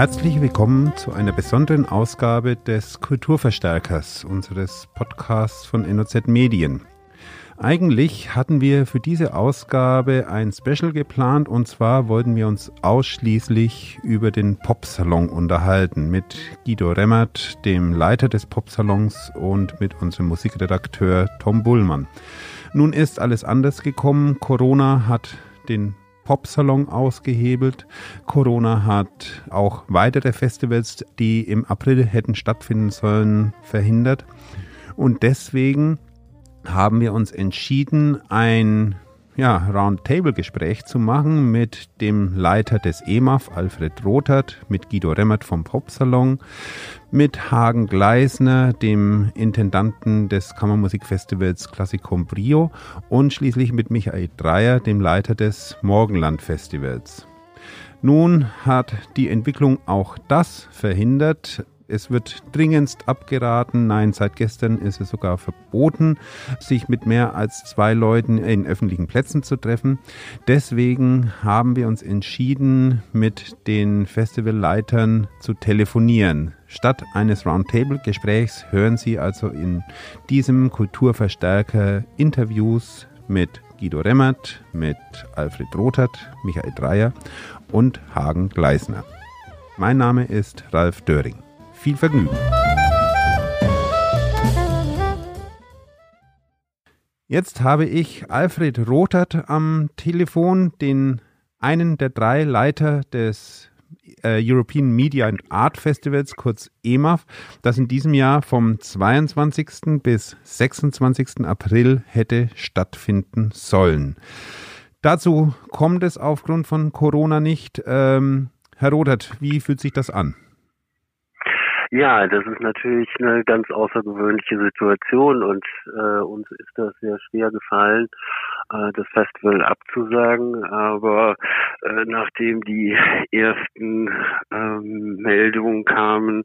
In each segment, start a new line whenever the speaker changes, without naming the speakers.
Herzlich willkommen zu einer besonderen Ausgabe des Kulturverstärkers, unseres Podcasts von NOZ Medien. Eigentlich hatten wir für diese Ausgabe ein Special geplant und zwar wollten wir uns ausschließlich über den Popsalon unterhalten mit Guido Remmert, dem Leiter des Popsalons und mit unserem Musikredakteur Tom Bullmann. Nun ist alles anders gekommen. Corona hat den Popsalon ausgehebelt. Corona hat auch weitere Festivals, die im April hätten stattfinden sollen, verhindert. Und deswegen haben wir uns entschieden, ein ja, Roundtable-Gespräch zu machen mit dem Leiter des EMAF, Alfred Rothert, mit Guido Remmert vom Popsalon, mit Hagen Gleisner, dem Intendanten des Kammermusikfestivals Classicum Brio und schließlich mit Michael Dreier, dem Leiter des Morgenland Festivals. Nun hat die Entwicklung auch das verhindert. Es wird dringendst abgeraten, nein, seit gestern ist es sogar verboten, sich mit mehr als zwei Leuten in öffentlichen Plätzen zu treffen. Deswegen haben wir uns entschieden, mit den Festivalleitern zu telefonieren. Statt eines Roundtable-Gesprächs hören Sie also in diesem Kulturverstärker Interviews mit Guido Remmert, mit Alfred Rothert, Michael Dreier und Hagen Gleisner. Mein Name ist Ralf Döring. Viel Vergnügen. Jetzt habe ich Alfred Rothert am Telefon, den einen der drei Leiter des äh, European Media and Art Festivals, kurz EMAF, das in diesem Jahr vom 22. bis 26. April hätte stattfinden sollen. Dazu kommt es aufgrund von Corona nicht. Ähm, Herr Rothert, wie fühlt sich das an?
Ja, das ist natürlich eine ganz außergewöhnliche Situation und äh, uns ist das sehr schwer gefallen, äh, das Festival abzusagen. Aber äh, nachdem die ersten ähm, Meldungen kamen,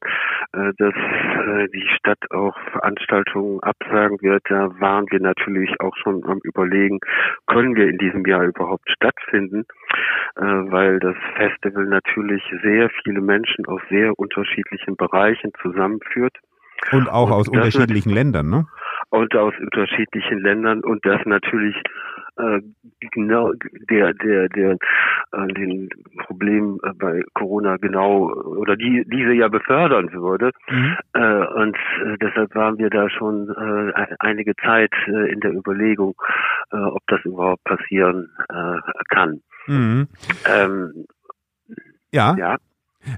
äh, dass äh, die Stadt auch Veranstaltungen absagen wird, da waren wir natürlich auch schon am Überlegen, können wir in diesem Jahr überhaupt stattfinden, äh, weil das Festival natürlich sehr viele Menschen aus sehr unterschiedlichen Bereichen zusammenführt.
Und auch und aus unterschiedlichen Ländern, ne?
Und aus unterschiedlichen Ländern und das natürlich äh, genau der der der äh, den Problem äh, bei Corona genau oder die diese ja befördern würde mhm. äh, und äh, deshalb waren wir da schon äh, einige Zeit äh, in der Überlegung äh, ob das überhaupt passieren äh, kann mhm.
ähm, ja ja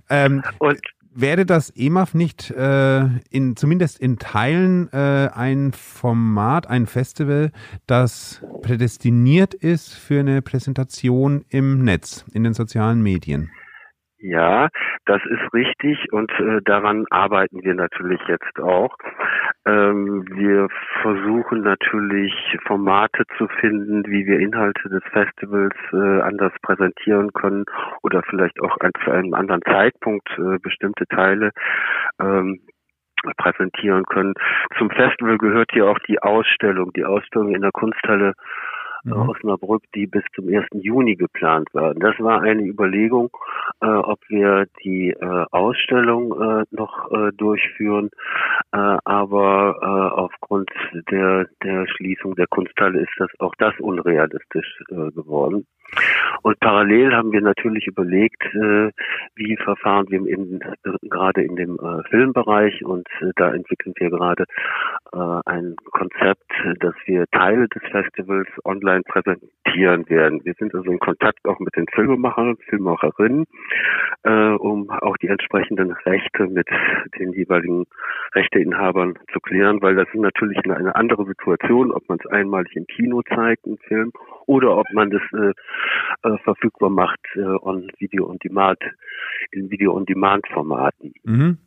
ähm, und wäre das EMAF nicht äh, in zumindest in Teilen äh, ein Format, ein Festival, das prädestiniert ist für eine Präsentation im Netz, in den sozialen Medien?
Ja, das ist richtig und äh, daran arbeiten wir natürlich jetzt auch. Ähm, wir versuchen natürlich Formate zu finden, wie wir Inhalte des Festivals äh, anders präsentieren können oder vielleicht auch an, zu einem anderen Zeitpunkt äh, bestimmte Teile ähm, präsentieren können. Zum Festival gehört hier auch die Ausstellung, die Ausstellung in der Kunsthalle mhm. Osnabrück, die bis zum 1. Juni geplant waren. Das war eine Überlegung, äh, ob wir die äh, Ausstellung äh, noch äh, durchführen, äh, aber äh, aufgrund der, der Schließung der Kunsthalle ist das auch das unrealistisch äh, geworden. Und parallel haben wir natürlich überlegt, äh, wie verfahren wir in, gerade in dem äh, Filmbereich und äh, da entwickeln wir gerade äh, ein Konzept, dass wir Teile des Festivals online präsentieren werden. Wir sind also in Kontakt auch mit den Filmemachern, Filmemacherinnen, äh, um auch die entsprechenden Rechte mit den jeweiligen Rechteinhabern zu klären, weil das ist natürlich eine, eine andere Situation, ob man es einmalig im Kino zeigt, einen Film, oder ob man das äh, äh, verfügbar macht äh, on Video on Demand, in Video on Demand Formaten. Mhm.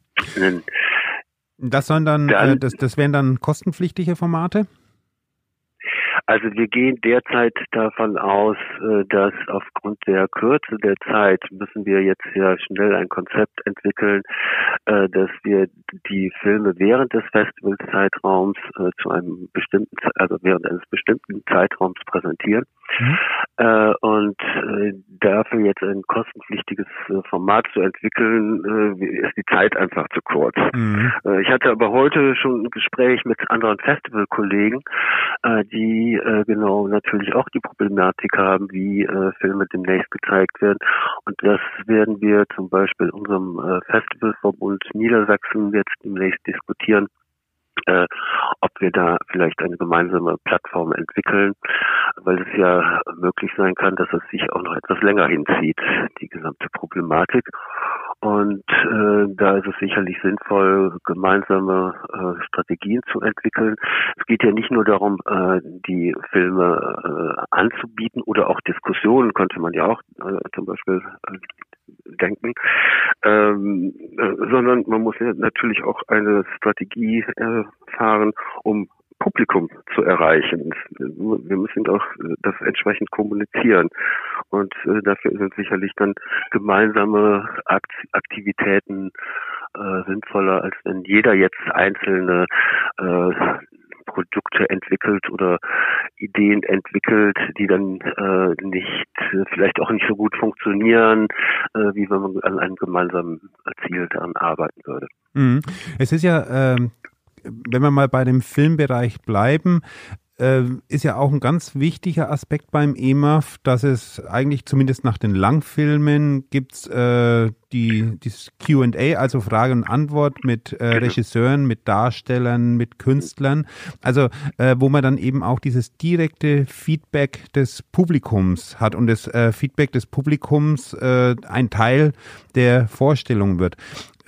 Das sollen dann, dann äh, das, das wären dann kostenpflichtige Formate?
Also wir gehen derzeit davon aus, äh, dass aufgrund der Kürze der Zeit müssen wir jetzt ja schnell ein Konzept entwickeln, äh, dass wir die Filme während des Festivalzeitraums äh, zu einem bestimmten, also während eines bestimmten Zeitraums präsentieren. Mhm. Und dafür jetzt ein kostenpflichtiges Format zu entwickeln, ist die Zeit einfach zu kurz. Mhm. Ich hatte aber heute schon ein Gespräch mit anderen Festivalkollegen, die äh, genau natürlich auch die Problematik haben, wie äh, Filme demnächst gezeigt werden. Und das werden wir zum Beispiel unserem äh, Festivalverbund Niedersachsen jetzt demnächst diskutieren. Äh, ob wir da vielleicht eine gemeinsame Plattform entwickeln, weil es ja möglich sein kann, dass es sich auch noch etwas länger hinzieht, die gesamte Problematik. Und äh, da ist es sicherlich sinnvoll, gemeinsame äh, Strategien zu entwickeln. Es geht ja nicht nur darum, äh, die Filme äh, anzubieten oder auch Diskussionen könnte man ja auch äh, zum Beispiel äh, denken, ähm, äh, sondern man muss natürlich auch eine Strategie äh, fahren, um Publikum zu erreichen. Wir müssen auch das entsprechend kommunizieren. Und äh, dafür sind sicherlich dann gemeinsame Aktivitäten äh, sinnvoller, als wenn jeder jetzt einzelne äh, Produkte entwickelt oder Ideen entwickelt, die dann äh, nicht, vielleicht auch nicht so gut funktionieren, äh, wie wenn man an einem gemeinsamen Ziel daran arbeiten würde.
Mhm. Es ist ja ähm, wenn wir mal bei dem Filmbereich bleiben, äh, ist ja auch ein ganz wichtiger Aspekt beim EMAF, dass es eigentlich zumindest nach den Langfilmen gibt äh, die das Q&A, also Frage und Antwort mit äh, Regisseuren, mit Darstellern, mit Künstlern, also äh, wo man dann eben auch dieses direkte Feedback des Publikums hat und das äh, Feedback des Publikums äh, ein Teil der Vorstellung wird.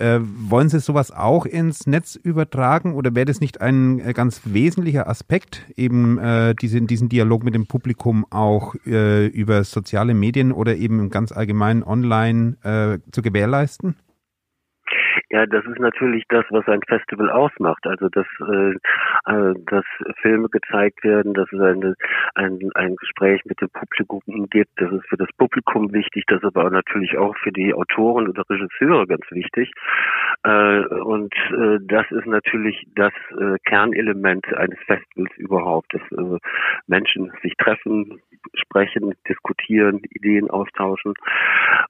Äh, wollen Sie sowas auch ins Netz übertragen oder wäre das nicht ein äh, ganz wesentlicher Aspekt, eben äh, diesen, diesen Dialog mit dem Publikum auch äh, über soziale Medien oder eben ganz allgemein online äh, zu gewährleisten?
Ja, das ist natürlich das, was ein Festival ausmacht. Also dass, äh, äh, dass Filme gezeigt werden, dass es eine, ein, ein Gespräch mit dem Publikum gibt. Das ist für das Publikum wichtig, das ist aber natürlich auch für die Autoren oder Regisseure ganz wichtig. Äh, und äh, das ist natürlich das äh, Kernelement eines Festivals überhaupt, dass äh, Menschen sich treffen, sprechen, diskutieren, Ideen austauschen.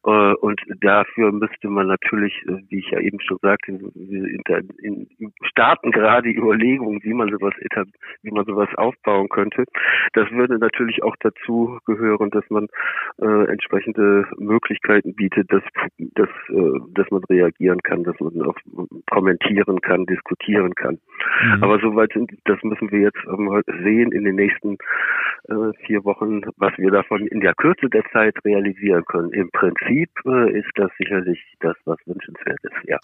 Äh, und dafür müsste man natürlich, äh, wie ich ja eben schon sagte, wir starten gerade die Überlegungen, wie man sowas wie man sowas aufbauen könnte. Das würde natürlich auch dazu gehören, dass man äh, entsprechende Möglichkeiten bietet, dass, dass, äh, dass man reagieren kann, dass man auch kommentieren kann, diskutieren kann. Mhm. Aber soweit sind, das müssen wir jetzt sehen in den nächsten äh, vier Wochen, was wir davon in der Kürze der Zeit realisieren können. Im Prinzip äh, ist das sicherlich das, was wünschenswert ist, ja.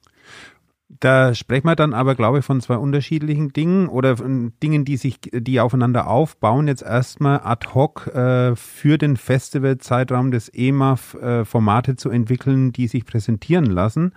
Da sprechen wir dann aber, glaube ich, von zwei unterschiedlichen Dingen oder von Dingen, die sich, die aufeinander aufbauen. Jetzt erstmal ad hoc äh, für den Festivalzeitraum des EMAF äh, Formate zu entwickeln, die sich präsentieren lassen.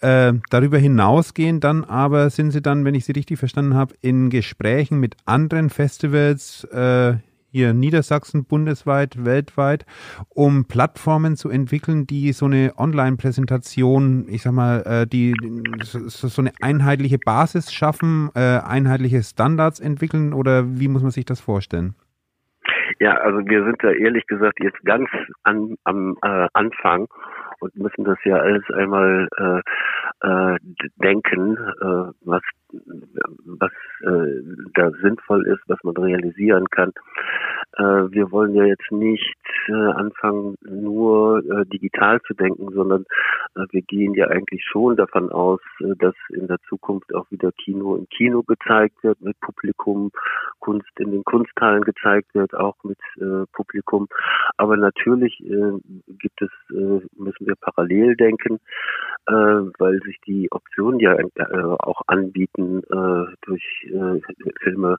Äh, darüber hinausgehend dann aber sind Sie dann, wenn ich Sie richtig verstanden habe, in Gesprächen mit anderen Festivals äh, hier Niedersachsen bundesweit, weltweit, um Plattformen zu entwickeln, die so eine Online-Präsentation, ich sag mal, äh, die so eine einheitliche Basis schaffen, äh, einheitliche Standards entwickeln oder wie muss man sich das vorstellen?
Ja, also wir sind da ehrlich gesagt jetzt ganz an, am äh, Anfang und müssen das ja alles einmal äh, äh, denken, äh, was was äh, da sinnvoll ist, was man realisieren kann. Äh, wir wollen ja jetzt nicht äh, anfangen, nur äh, digital zu denken, sondern wir gehen ja eigentlich schon davon aus, dass in der Zukunft auch wieder Kino im Kino gezeigt wird, mit Publikum, Kunst in den Kunsthallen gezeigt wird, auch mit Publikum. Aber natürlich gibt es, müssen wir parallel denken, weil sich die Optionen ja auch anbieten, durch Filme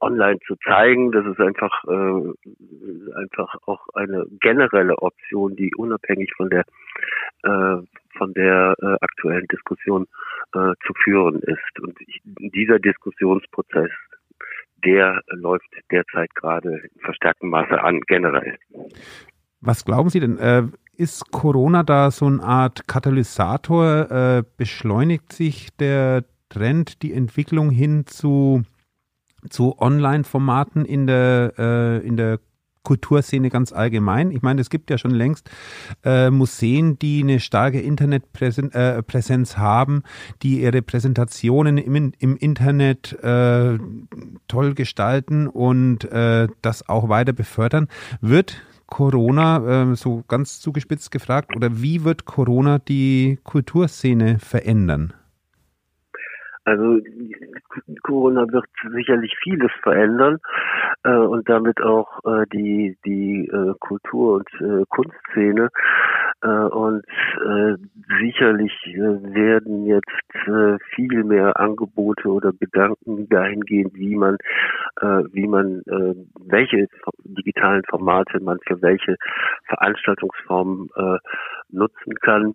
online zu zeigen. Das ist einfach äh, einfach auch eine generelle Option, die unabhängig von der äh, von der äh, aktuellen Diskussion äh, zu führen ist. Und ich, dieser Diskussionsprozess der läuft derzeit gerade in verstärktem Maße an, generell.
Was glauben Sie denn? Äh, ist Corona da so eine Art Katalysator? Äh, beschleunigt sich der Trend, die Entwicklung hin zu, zu Online-Formaten in der, äh, in der Kulturszene ganz allgemein. Ich meine, es gibt ja schon längst äh, Museen, die eine starke Internetpräsenz äh, haben, die ihre Präsentationen im, im Internet äh, toll gestalten und äh, das auch weiter befördern. Wird Corona, äh, so ganz zugespitzt gefragt, oder wie wird Corona die Kulturszene verändern?
Also Corona wird sicherlich vieles verändern äh, und damit auch äh, die die äh, Kultur- und äh, Kunstszene äh, und äh, sicherlich werden jetzt viel mehr Angebote oder Gedanken dahingehend, wie man wie man welche digitalen Formate man für welche Veranstaltungsformen nutzen kann.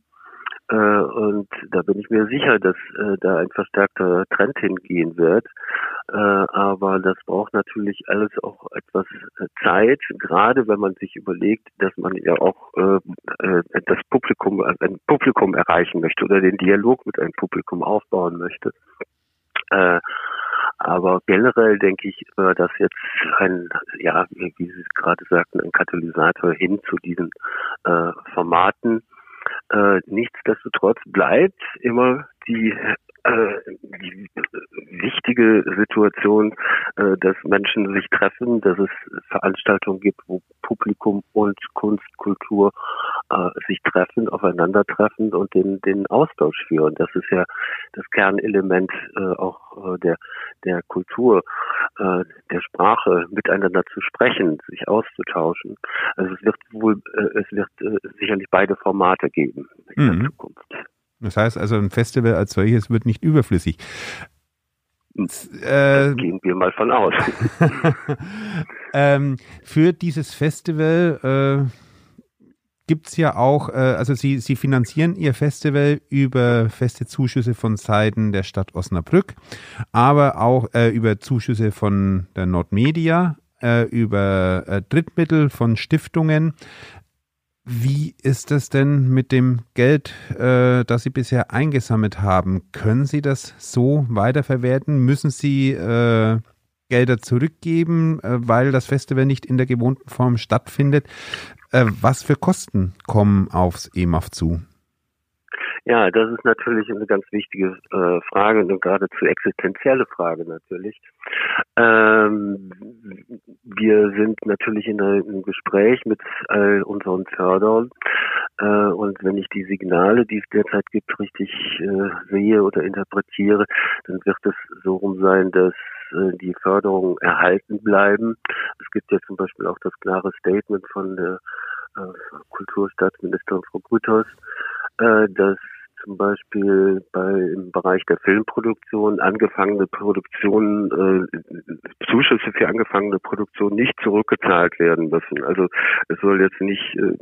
Äh, und da bin ich mir sicher, dass äh, da ein verstärkter Trend hingehen wird. Äh, aber das braucht natürlich alles auch etwas äh, Zeit, gerade wenn man sich überlegt, dass man ja auch äh, äh, das Publikum, ein Publikum erreichen möchte oder den Dialog mit einem Publikum aufbauen möchte. Aber generell denke ich, dass jetzt ein, ja, wie Sie gerade sagten, ein Katalysator hin zu diesen äh, Formaten äh, nichtsdestotrotz bleibt immer die die wichtige Situation, äh, dass Menschen sich treffen, dass es Veranstaltungen gibt, wo Publikum und Kunst, Kultur äh, sich treffen, aufeinandertreffen und den, den Austausch führen. Das ist ja das Kernelement äh, auch äh, der, der Kultur, äh, der Sprache, miteinander zu sprechen, sich auszutauschen. Also es wird wohl, äh, es wird äh, sicherlich beide Formate geben in mhm. der Zukunft.
Das heißt also, ein Festival als solches wird nicht überflüssig.
Äh, gehen wir mal von aus.
ähm, für dieses Festival äh, gibt es ja auch, äh, also Sie, Sie finanzieren Ihr Festival über feste Zuschüsse von Seiten der Stadt Osnabrück, aber auch äh, über Zuschüsse von der Nordmedia, äh, über äh, Drittmittel von Stiftungen. Wie ist es denn mit dem Geld, äh, das Sie bisher eingesammelt haben? Können Sie das so weiterverwerten? Müssen Sie äh, Gelder zurückgeben, äh, weil das Festival nicht in der gewohnten Form stattfindet? Äh, was für Kosten kommen aufs EMAF zu?
Ja, das ist natürlich eine ganz wichtige äh, Frage und geradezu existenzielle Frage natürlich. Ähm, wir sind natürlich in einem Gespräch mit all unseren Fördern äh, und wenn ich die Signale, die es derzeit gibt, richtig äh, sehe oder interpretiere, dann wird es so rum sein, dass äh, die Förderungen erhalten bleiben. Es gibt ja zum Beispiel auch das klare Statement von der äh, Kulturstaatsministerin Frau Grüters, äh, dass zum Beispiel bei im Bereich der Filmproduktion angefangene Produktionen, äh, Zuschüsse für angefangene Produktionen nicht zurückgezahlt werden müssen. Also es soll jetzt nicht äh,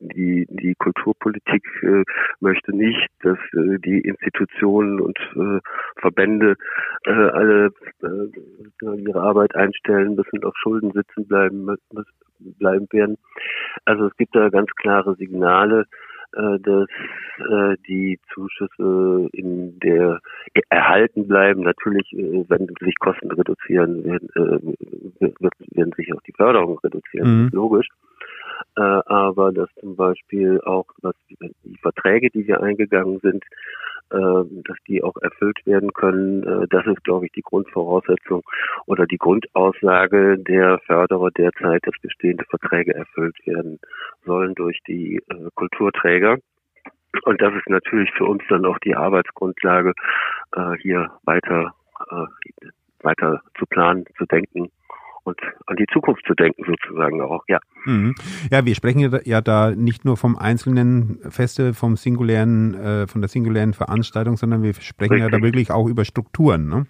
die die Kulturpolitik äh, möchte nicht, dass äh, die Institutionen und äh, Verbände äh, alle äh, ihre Arbeit einstellen müssen, auf Schulden sitzen bleiben bleiben werden. Also es gibt da ganz klare Signale dass äh, die Zuschüsse in der erhalten bleiben. Natürlich, äh, wenn sich Kosten reduzieren, werden, äh, werden sich auch die Förderung reduzieren, mhm. logisch. Äh, aber dass zum Beispiel auch was die Verträge, die wir eingegangen sind, äh, dass die auch erfüllt werden können. Äh, das ist, glaube ich, die Grundvoraussetzung oder die Grundaussage der Förderer derzeit, dass bestehende Verträge erfüllt werden sollen durch die äh, Kulturträger. Und das ist natürlich für uns dann auch die Arbeitsgrundlage, hier weiter, weiter zu planen, zu denken und an die Zukunft zu denken sozusagen auch, ja.
Mhm. Ja, wir sprechen ja da nicht nur vom einzelnen Feste, vom singulären, äh, von der singulären Veranstaltung, sondern wir sprechen Richtig. ja da wirklich auch über Strukturen, ne?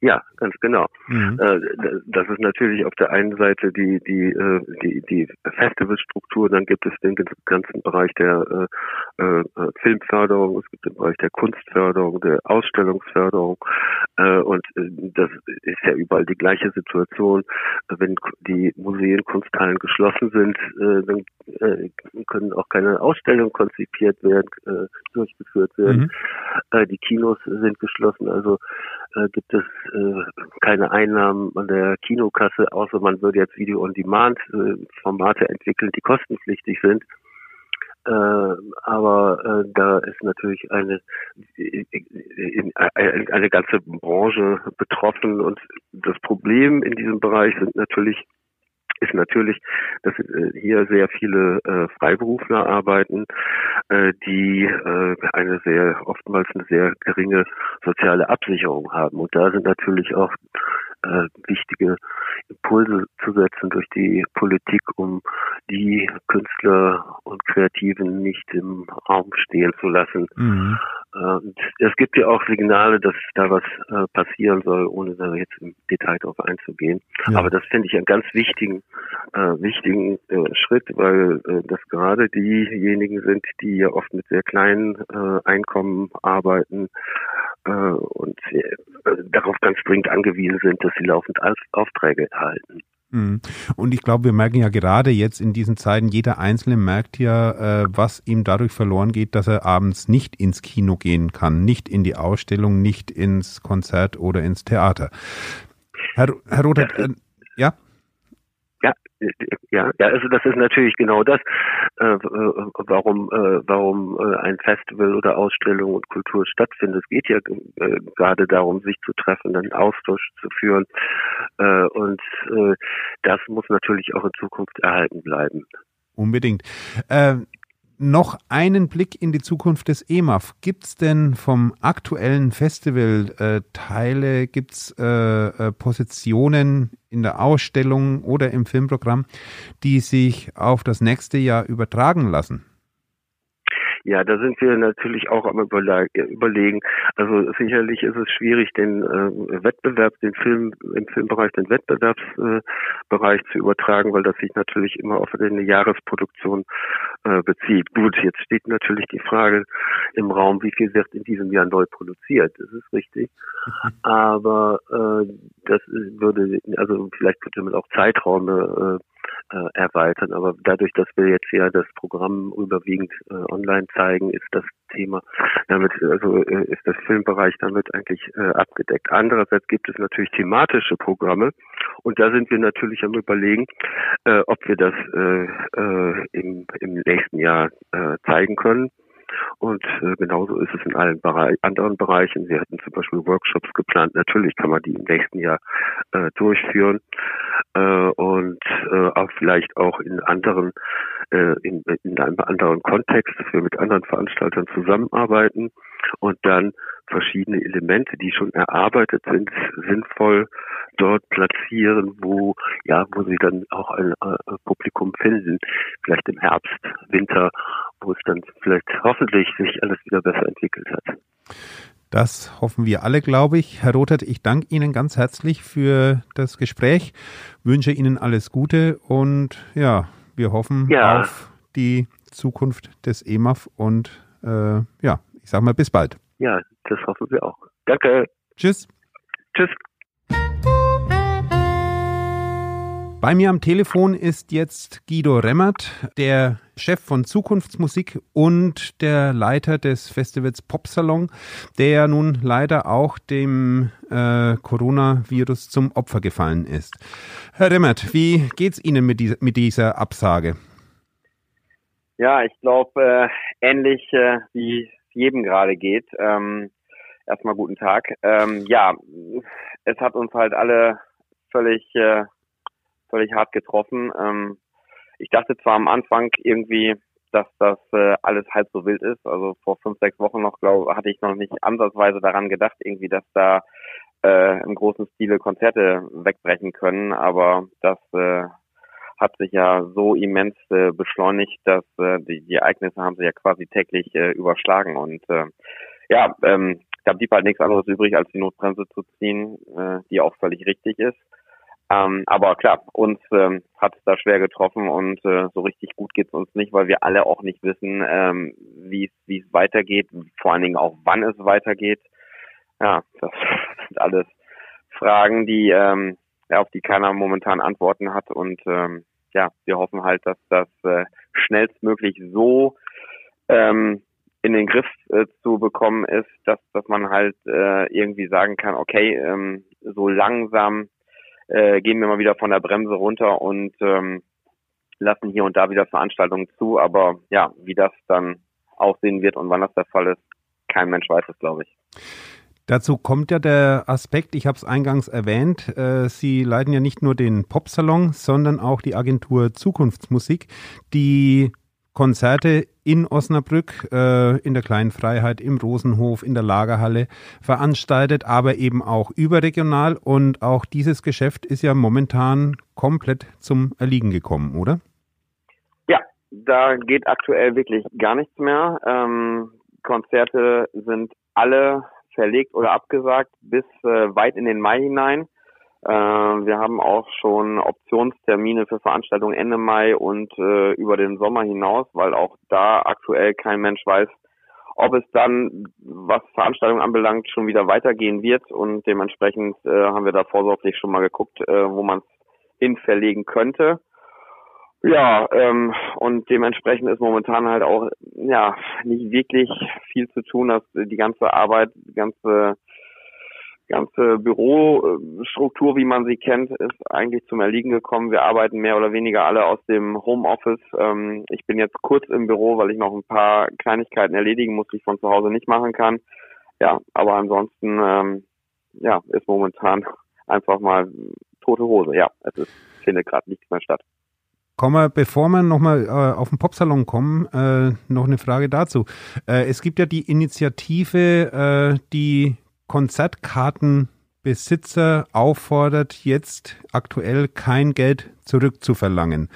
Ja, ganz genau. Mhm. Äh, das ist natürlich auf der einen Seite die die äh, die die Festivalstruktur, dann gibt es den ganzen Bereich der äh, Filmförderung, es gibt den Bereich der Kunstförderung, der Ausstellungsförderung äh, und das ist ja überall die gleiche Situation. Wenn die Museen, Kunsthallen geschlossen sind, äh, dann können auch keine Ausstellungen konzipiert werden, durchgeführt werden. Mhm. Die Kinos sind geschlossen, also gibt es äh, keine Einnahmen an der Kinokasse, außer man würde jetzt Video-on-Demand-Formate äh, entwickeln, die kostenpflichtig sind. Äh, aber äh, da ist natürlich eine eine, eine ganze Branche betroffen und das Problem in diesem Bereich sind natürlich ist natürlich, dass äh, hier sehr viele äh, Freiberufler arbeiten, äh, die eine sehr oftmals eine sehr geringe soziale Absicherung haben. Und da sind natürlich auch äh, wichtige Impulse zu setzen durch die Politik, um die Künstler und Kreativen nicht im Raum stehen zu lassen. Mhm. Und es gibt ja auch Signale, dass da was äh, passieren soll, ohne da jetzt im Detail darauf einzugehen. Ja. Aber das finde ich einen ganz wichtigen, äh, wichtigen äh, Schritt, weil äh, das gerade diejenigen sind, die ja oft mit sehr kleinen äh, Einkommen arbeiten äh, und äh, darauf ganz dringend angewiesen sind, dass sie laufend Aufträge erhalten.
Mhm. Und ich glaube, wir merken ja gerade jetzt in diesen Zeiten, jeder Einzelne merkt ja, äh, was ihm dadurch verloren geht, dass er abends nicht ins Kino gehen kann, nicht in die Ausstellung, nicht ins Konzert oder ins Theater. Herr, Herr Rothert, äh, ja?
Ja, ja, also das ist natürlich genau das, äh, warum äh, warum äh, ein Festival oder Ausstellung und Kultur stattfindet. Es geht ja äh, gerade darum, sich zu treffen, einen Austausch zu führen äh, und äh, das muss natürlich auch in Zukunft erhalten bleiben.
Unbedingt. Äh, noch einen Blick in die Zukunft des EMAF. Gibt es denn vom aktuellen Festival äh, Teile, gibt es äh, äh, Positionen in der Ausstellung oder im Filmprogramm, die sich auf das nächste Jahr übertragen lassen?
Ja, da sind wir natürlich auch am überlegen. Also sicherlich ist es schwierig, den äh, Wettbewerb, den Film im Filmbereich, den Wettbewerbsbereich äh, zu übertragen, weil das sich natürlich immer auf eine Jahresproduktion äh, bezieht. Gut, jetzt steht natürlich die Frage im Raum, wie viel wird in diesem Jahr neu produziert. Das ist richtig. Aber äh, das würde, also vielleicht könnte man auch Zeiträume äh, erweitern. Aber dadurch, dass wir jetzt ja das Programm überwiegend äh, online zeigen, ist das Thema damit, also äh, ist das Filmbereich damit eigentlich äh, abgedeckt. Andererseits gibt es natürlich thematische Programme und da sind wir natürlich am überlegen, äh, ob wir das äh, äh, im, im nächsten Jahr äh, zeigen können. Und äh, genauso ist es in allen Bereich, anderen Bereichen. Wir hatten zum Beispiel Workshops geplant. Natürlich kann man die im nächsten Jahr äh, durchführen äh, und äh, auch vielleicht auch in anderen, äh, in, in einem anderen Kontext, dass wir mit anderen Veranstaltern zusammenarbeiten und dann verschiedene Elemente, die schon erarbeitet sind, sinnvoll dort platzieren, wo ja, wo sie dann auch ein äh, Publikum finden, vielleicht im Herbst, Winter, wo es dann vielleicht hoffentlich sich alles wieder besser entwickelt hat.
Das hoffen wir alle, glaube ich. Herr Rothert, ich danke Ihnen ganz herzlich für das Gespräch, wünsche Ihnen alles Gute und ja, wir hoffen ja. auf die Zukunft des EMAF und äh, ja, ich sage mal bis bald.
Ja, das hoffen wir auch. Danke.
Tschüss.
Tschüss.
Bei mir am Telefon ist jetzt Guido Remmert, der Chef von Zukunftsmusik und der Leiter des Festivals Popsalon, der nun leider auch dem äh, Coronavirus zum Opfer gefallen ist. Herr Remmert, wie geht's Ihnen mit, dieser, mit dieser Absage?
Ja, ich glaube, äh, ähnlich äh, wie es jedem gerade geht. Ähm, erstmal guten Tag. Ähm, ja, es hat uns halt alle völlig äh, völlig hart getroffen. Ähm, ich dachte zwar am Anfang irgendwie, dass das äh, alles halb so wild ist. Also vor fünf, sechs Wochen noch, glaube hatte ich noch nicht ansatzweise daran gedacht, irgendwie, dass da äh, im großen Stile Konzerte wegbrechen können. Aber das äh, hat sich ja so immens äh, beschleunigt, dass äh, die, die Ereignisse haben sich ja quasi täglich äh, überschlagen. Und äh, ja, ähm, da blieb halt nichts anderes übrig, als die Notbremse zu ziehen, äh, die auch völlig richtig ist. Ähm, aber klar, uns ähm, hat es da schwer getroffen und äh, so richtig gut geht's uns nicht, weil wir alle auch nicht wissen, ähm, wie es weitergeht, vor allen Dingen auch wann es weitergeht. Ja, das sind alles Fragen, die ähm, auf die keiner momentan Antworten hat und ähm, ja, wir hoffen halt, dass das äh, schnellstmöglich so ähm, in den Griff äh, zu bekommen ist, dass dass man halt äh, irgendwie sagen kann, okay, ähm, so langsam äh, gehen wir mal wieder von der Bremse runter und ähm, lassen hier und da wieder Veranstaltungen zu. Aber ja, wie das dann aussehen wird und wann das der Fall ist, kein Mensch weiß es, glaube ich.
Dazu kommt ja der Aspekt, ich habe es eingangs erwähnt, äh, Sie leiten ja nicht nur den Popsalon, sondern auch die Agentur Zukunftsmusik, die Konzerte in Osnabrück, äh, in der Kleinen Freiheit, im Rosenhof, in der Lagerhalle veranstaltet, aber eben auch überregional. Und auch dieses Geschäft ist ja momentan komplett zum Erliegen gekommen, oder?
Ja, da geht aktuell wirklich gar nichts mehr. Ähm, Konzerte sind alle verlegt oder abgesagt bis äh, weit in den Mai hinein. Äh, wir haben auch schon Optionstermine für Veranstaltungen Ende Mai und äh, über den Sommer hinaus, weil auch da aktuell kein Mensch weiß, ob es dann, was Veranstaltungen anbelangt, schon wieder weitergehen wird. Und dementsprechend äh, haben wir da vorsorglich schon mal geguckt, äh, wo man es hin verlegen könnte. Ja, ähm, und dementsprechend ist momentan halt auch ja nicht wirklich viel zu tun, dass die ganze Arbeit, die ganze ganze Bürostruktur, wie man sie kennt, ist eigentlich zum Erliegen gekommen. Wir arbeiten mehr oder weniger alle aus dem Homeoffice. Ähm, ich bin jetzt kurz im Büro, weil ich noch ein paar Kleinigkeiten erledigen muss, die ich von zu Hause nicht machen kann. Ja, aber ansonsten ähm, ja, ist momentan einfach mal tote Hose. Ja, es ist, findet gerade nichts mehr statt.
Kommen wir, bevor wir nochmal äh, auf den Popsalon kommen, äh, noch eine Frage dazu. Äh, es gibt ja die Initiative, äh, die Konzertkartenbesitzer auffordert, jetzt aktuell kein Geld zurückzuverlangen.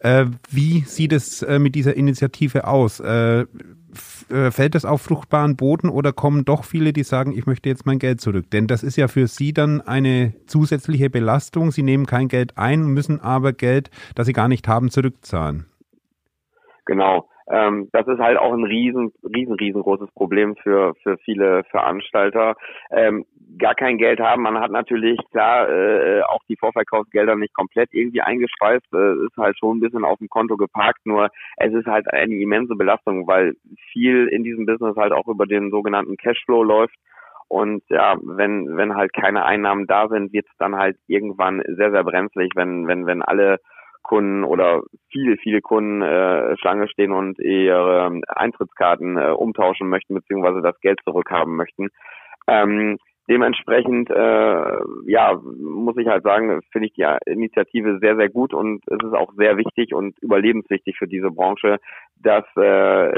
Äh, wie sieht es äh, mit dieser Initiative aus? Äh, äh, fällt das auf fruchtbaren Boden oder kommen doch viele, die sagen, ich möchte jetzt mein Geld zurück? Denn das ist ja für sie dann eine zusätzliche Belastung. Sie nehmen kein Geld ein, müssen aber Geld, das sie gar nicht haben, zurückzahlen.
Genau. Ähm, das ist halt auch ein riesen, riesen, riesengroßes Problem für, für viele Veranstalter. Ähm, gar kein Geld haben. Man hat natürlich klar äh, auch die Vorverkaufsgelder nicht komplett irgendwie eingespeist. Äh, ist halt schon ein bisschen auf dem Konto geparkt. Nur es ist halt eine immense Belastung, weil viel in diesem Business halt auch über den sogenannten Cashflow läuft. Und ja, wenn, wenn halt keine Einnahmen da sind, wird es dann halt irgendwann sehr, sehr brenzlig, wenn, wenn, wenn alle Kunden oder viele, viele Kunden äh, Schlange stehen und ihre Eintrittskarten äh, umtauschen möchten, beziehungsweise das Geld zurückhaben möchten. Ähm, dementsprechend, äh, ja, muss ich halt sagen, finde ich die Initiative sehr, sehr gut und es ist auch sehr wichtig und überlebenswichtig für diese Branche, dass äh,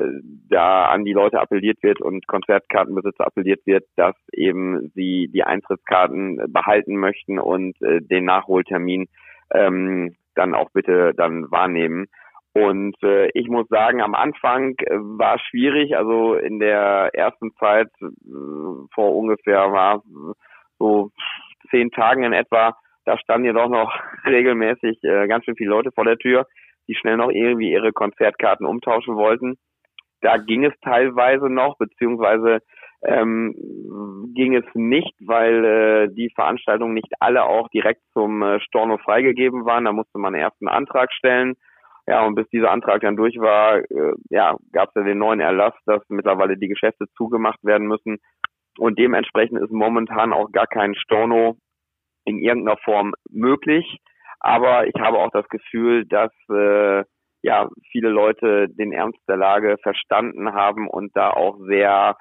da an die Leute appelliert wird und Konzertkartenbesitzer appelliert wird, dass eben sie die Eintrittskarten behalten möchten und äh, den Nachholtermin ähm, dann auch bitte dann wahrnehmen. Und äh, ich muss sagen, am Anfang äh, war es schwierig. Also in der ersten Zeit äh, vor ungefähr war so zehn Tagen in etwa, da standen ja doch noch regelmäßig äh, ganz schön viele Leute vor der Tür, die schnell noch irgendwie ihre Konzertkarten umtauschen wollten. Da ging es teilweise noch, beziehungsweise ähm, ging es nicht, weil äh, die Veranstaltungen nicht alle auch direkt zum äh, Storno freigegeben waren. Da musste man erst einen Antrag stellen. Ja, und bis dieser Antrag dann durch war, äh, ja, gab es ja den neuen Erlass, dass mittlerweile die Geschäfte zugemacht werden müssen. Und dementsprechend ist momentan auch gar kein Storno in irgendeiner Form möglich. Aber ich habe auch das Gefühl, dass äh, ja viele Leute den Ernst der Lage verstanden haben und da auch sehr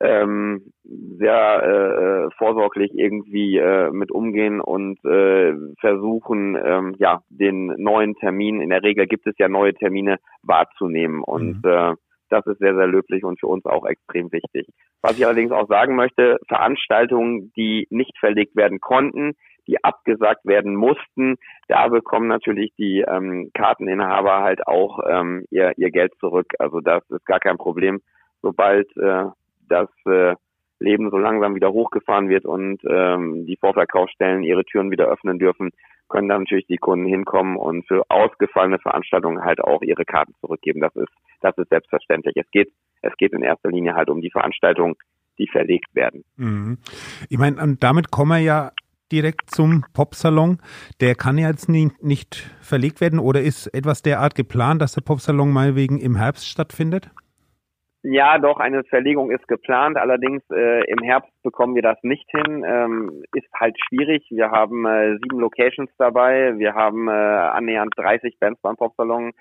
ähm, sehr äh, vorsorglich irgendwie äh, mit umgehen und äh, versuchen, ähm, ja, den neuen Termin, in der Regel gibt es ja neue Termine wahrzunehmen und mhm. äh, das ist sehr, sehr löblich und für uns auch extrem wichtig. Was ich allerdings auch sagen möchte, Veranstaltungen, die nicht verlegt werden konnten, die abgesagt werden mussten, da bekommen natürlich die ähm, Karteninhaber halt auch ähm, ihr, ihr Geld zurück. Also das ist gar kein Problem. Sobald äh, dass äh, Leben so langsam wieder hochgefahren wird und ähm, die Vorverkaufsstellen ihre Türen wieder öffnen dürfen, können dann natürlich die Kunden hinkommen und für ausgefallene Veranstaltungen halt auch ihre Karten zurückgeben. Das ist, das ist selbstverständlich. Es geht, es geht in erster Linie halt um die Veranstaltungen, die verlegt werden.
Mhm. Ich meine, damit kommen wir ja direkt zum Popsalon. Der kann ja jetzt nie, nicht verlegt werden oder ist etwas derart geplant, dass der Popsalon mal wegen im Herbst stattfindet?
Ja, doch, eine Verlegung ist geplant. Allerdings äh, im Herbst bekommen wir das nicht hin. Ähm, ist halt schwierig. Wir haben äh, sieben Locations dabei. Wir haben äh, annähernd 30 Bands beim Popsalon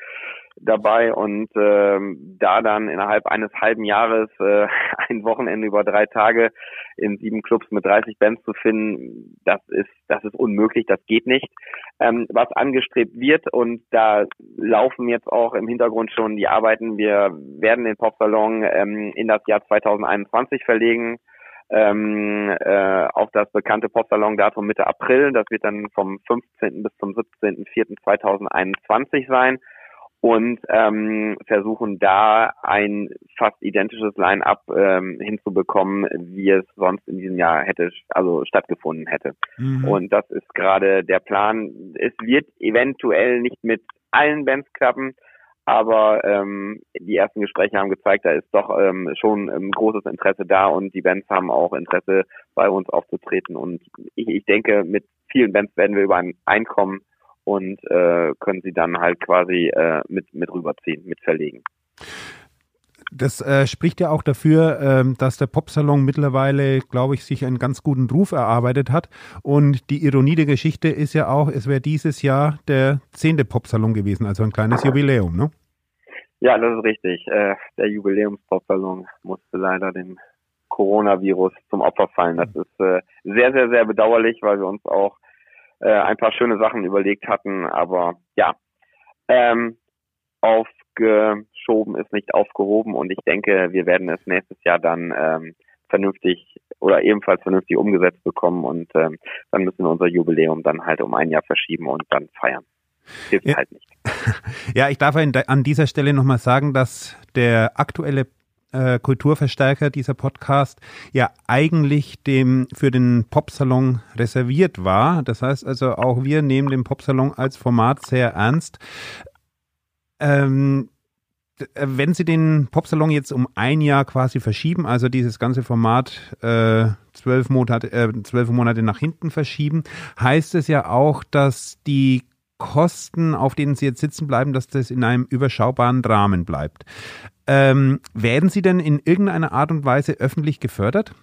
dabei und ähm, da dann innerhalb eines halben Jahres äh, ein Wochenende über drei Tage in sieben Clubs mit 30 Bands zu finden, das ist das ist unmöglich, das geht nicht. Ähm, was angestrebt wird und da laufen jetzt auch im Hintergrund schon die Arbeiten. Wir werden den Popsalon ähm, in das Jahr 2021 verlegen. Ähm, äh, auf das bekannte Popsalon-Datum Mitte April. Das wird dann vom 15. bis zum 17.04.2021 sein und ähm, versuchen da ein fast identisches Line-up ähm, hinzubekommen, wie es sonst in diesem Jahr hätte, also stattgefunden hätte. Mhm. Und das ist gerade der Plan. Es wird eventuell nicht mit allen Bands klappen, aber ähm, die ersten Gespräche haben gezeigt, da ist doch ähm, schon ähm, großes Interesse da und die Bands haben auch Interesse, bei uns aufzutreten. Und ich, ich denke, mit vielen Bands werden wir über ein Einkommen und äh, können sie dann halt quasi äh, mit, mit rüberziehen, mit verlegen.
Das äh, spricht ja auch dafür, äh, dass der Popsalon mittlerweile, glaube ich, sich einen ganz guten Ruf erarbeitet hat. Und die Ironie der Geschichte ist ja auch, es wäre dieses Jahr der zehnte Popsalon gewesen, also ein kleines Jubiläum, ne?
Ja, das ist richtig. Äh, der Jubiläums-Popsalon musste leider dem Coronavirus zum Opfer fallen. Das ist äh, sehr, sehr, sehr bedauerlich, weil wir uns auch äh, ein paar schöne Sachen überlegt hatten. Aber ja, ähm, aufgeschoben ist nicht aufgehoben und ich denke, wir werden es nächstes Jahr dann ähm, vernünftig oder ebenfalls vernünftig umgesetzt bekommen und ähm, dann müssen wir unser Jubiläum dann halt um ein Jahr verschieben und dann feiern. Hilft ja. halt nicht.
Ja, ich darf an dieser Stelle nochmal sagen, dass der aktuelle äh, Kulturverstärker, dieser Podcast, ja eigentlich dem für den Popsalon reserviert war. Das heißt also, auch wir nehmen den Popsalon als Format sehr ernst. Ähm, wenn Sie den Popsalon jetzt um ein Jahr quasi verschieben, also dieses ganze Format äh, Monate, äh, zwölf Monate nach hinten verschieben, heißt es ja auch, dass die Kosten, auf denen Sie jetzt sitzen bleiben, dass das in einem überschaubaren Rahmen bleibt. Ähm, werden Sie denn in irgendeiner Art und Weise öffentlich gefördert?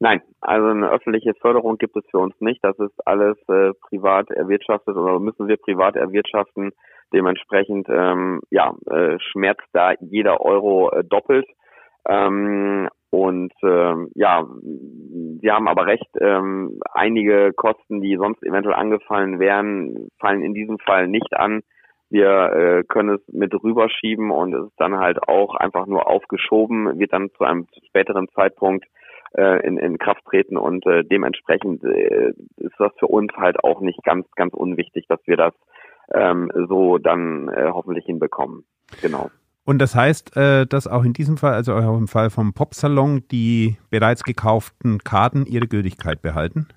Nein, also eine öffentliche Förderung gibt es für uns nicht. Das ist alles äh, privat erwirtschaftet oder müssen wir privat erwirtschaften. Dementsprechend ähm, ja, äh, schmerzt da jeder Euro äh, doppelt. Ähm, und ähm, ja, Sie haben aber recht, ähm, einige Kosten, die sonst eventuell angefallen wären, fallen in diesem Fall nicht an. Wir äh, können es mit rüberschieben und es ist dann halt auch einfach nur aufgeschoben, wird dann zu einem späteren Zeitpunkt äh, in, in Kraft treten und äh, dementsprechend äh, ist das für uns halt auch nicht ganz, ganz unwichtig, dass wir das ähm, so dann äh, hoffentlich hinbekommen. Genau.
Und das heißt, äh, dass auch in diesem Fall, also auch im Fall vom Popsalon, die bereits gekauften Karten ihre Gültigkeit behalten?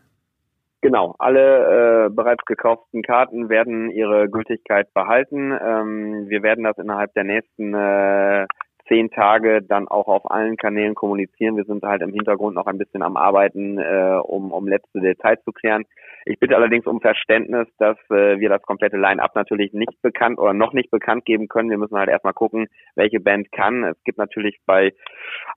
Genau, alle äh, bereits gekauften Karten werden ihre Gültigkeit behalten. Ähm, wir werden das innerhalb der nächsten äh, zehn Tage dann auch auf allen Kanälen kommunizieren. Wir sind halt im Hintergrund noch ein bisschen am Arbeiten, äh, um, um letzte Details zu klären. Ich bitte allerdings um Verständnis, dass äh, wir das komplette Line-up natürlich nicht bekannt oder noch nicht bekannt geben können. Wir müssen halt erstmal gucken, welche Band kann. Es gibt natürlich bei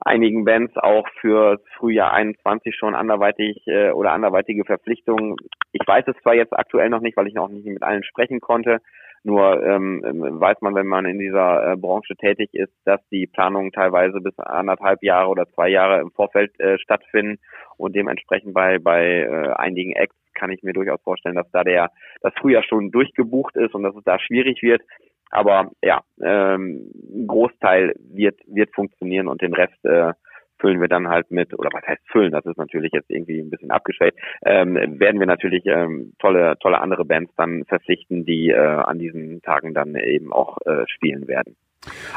einigen Bands auch für Frühjahr 21 schon anderweitig äh, oder anderweitige Verpflichtungen. Ich weiß es zwar jetzt aktuell noch nicht, weil ich noch nicht mit allen sprechen konnte. Nur ähm, weiß man, wenn man in dieser äh, Branche tätig ist, dass die Planungen teilweise bis anderthalb Jahre oder zwei Jahre im Vorfeld äh, stattfinden und dementsprechend bei bei äh, einigen Acts kann ich mir durchaus vorstellen, dass da der das Frühjahr schon durchgebucht ist und dass es da schwierig wird. Aber ja, ähm, ein Großteil wird wird funktionieren und den Rest äh, füllen wir dann halt mit, oder was heißt füllen, das ist natürlich jetzt irgendwie ein bisschen abgeschwächt, ähm, werden wir natürlich ähm, tolle, tolle andere Bands dann verpflichten, die äh, an diesen Tagen dann eben auch äh, spielen werden.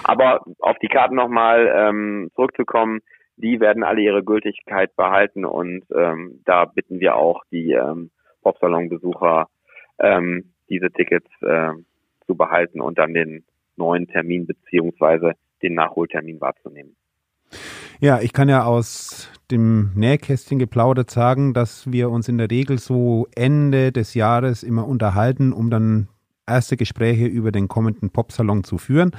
Aber auf die Karten nochmal ähm, zurückzukommen, die werden alle ihre Gültigkeit behalten und ähm, da bitten wir auch die ähm, Popsalon-Besucher, ähm, diese Tickets äh, zu behalten und dann den neuen Termin beziehungsweise den Nachholtermin wahrzunehmen.
Ja, ich kann ja aus dem Nähkästchen geplaudert sagen, dass wir uns in der Regel so Ende des Jahres immer unterhalten, um dann erste Gespräche über den kommenden Popsalon zu führen.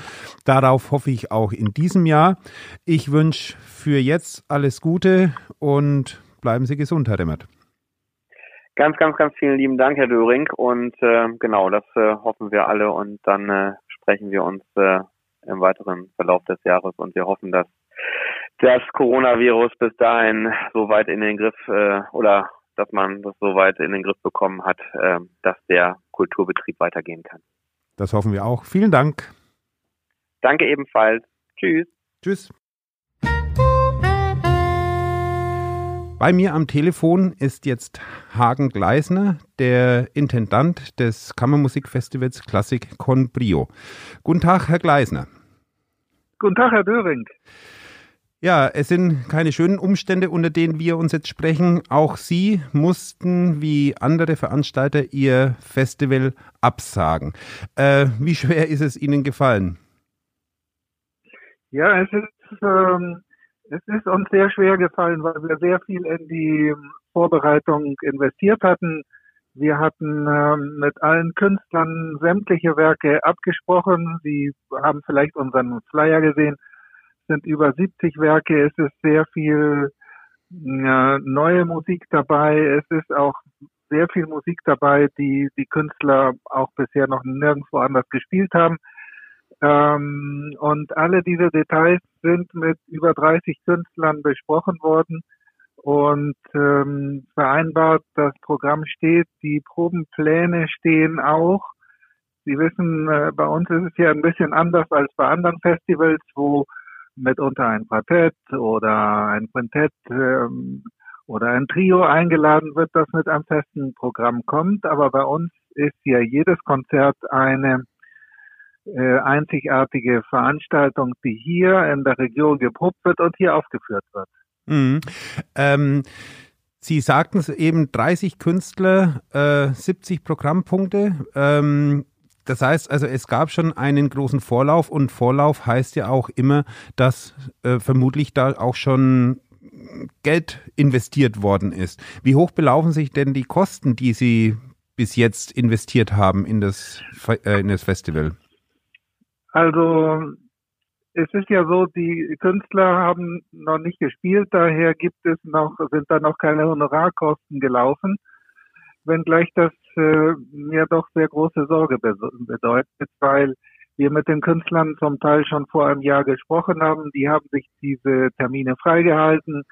Darauf hoffe ich auch in diesem Jahr. Ich wünsche für jetzt alles Gute und bleiben Sie gesund, Herr Remmert.
Ganz, ganz, ganz vielen lieben Dank, Herr Döring. Und äh, genau, das äh, hoffen wir alle. Und dann äh, sprechen wir uns äh, im weiteren Verlauf des Jahres. Und wir hoffen, dass das Coronavirus bis dahin so weit in den Griff äh, oder dass man das so weit in den Griff bekommen hat, äh, dass der Kulturbetrieb weitergehen kann.
Das hoffen wir auch. Vielen Dank.
Danke ebenfalls. Tschüss.
Tschüss. Bei mir am Telefon ist jetzt Hagen Gleisner, der Intendant des Kammermusikfestivals Klassik Con Brio. Guten Tag, Herr Gleisner.
Guten Tag, Herr Döring.
Ja, es sind keine schönen Umstände, unter denen wir uns jetzt sprechen. Auch Sie mussten wie andere Veranstalter Ihr Festival absagen. Äh, wie schwer ist es Ihnen gefallen?
Ja, es ist ähm, es ist uns sehr schwer gefallen, weil wir sehr viel in die Vorbereitung investiert hatten. Wir hatten ähm, mit allen Künstlern sämtliche Werke abgesprochen. Sie haben vielleicht unseren Flyer gesehen. Es sind über 70 Werke. Es ist sehr viel äh, neue Musik dabei. Es ist auch sehr viel Musik dabei, die die Künstler auch bisher noch nirgendwo anders gespielt haben. Ähm, und alle diese Details sind mit über 30 Künstlern besprochen worden und ähm, vereinbart, das Programm steht, die Probenpläne stehen auch. Sie wissen, äh, bei uns ist es ja ein bisschen anders als bei anderen Festivals, wo mitunter ein Quartett oder ein Quintett ähm, oder ein Trio eingeladen wird, das mit einem festen Programm kommt. Aber bei uns ist ja jedes Konzert eine äh, einzigartige Veranstaltung, die hier in der Region geprobt wird und hier aufgeführt wird.
Mhm. Ähm, Sie sagten es eben, 30 Künstler, äh, 70 Programmpunkte. Ähm, das heißt also, es gab schon einen großen Vorlauf und Vorlauf heißt ja auch immer, dass äh, vermutlich da auch schon Geld investiert worden ist. Wie hoch belaufen sich denn die Kosten, die Sie bis jetzt investiert haben in das, äh, in das Festival?
Also es ist ja so, die Künstler haben noch nicht gespielt, daher gibt es noch, sind da noch keine Honorarkosten gelaufen, wenngleich das äh, mir doch sehr große Sorge bedeutet, weil wir mit den Künstlern zum Teil schon vor einem Jahr gesprochen haben, die haben sich diese Termine freigehalten.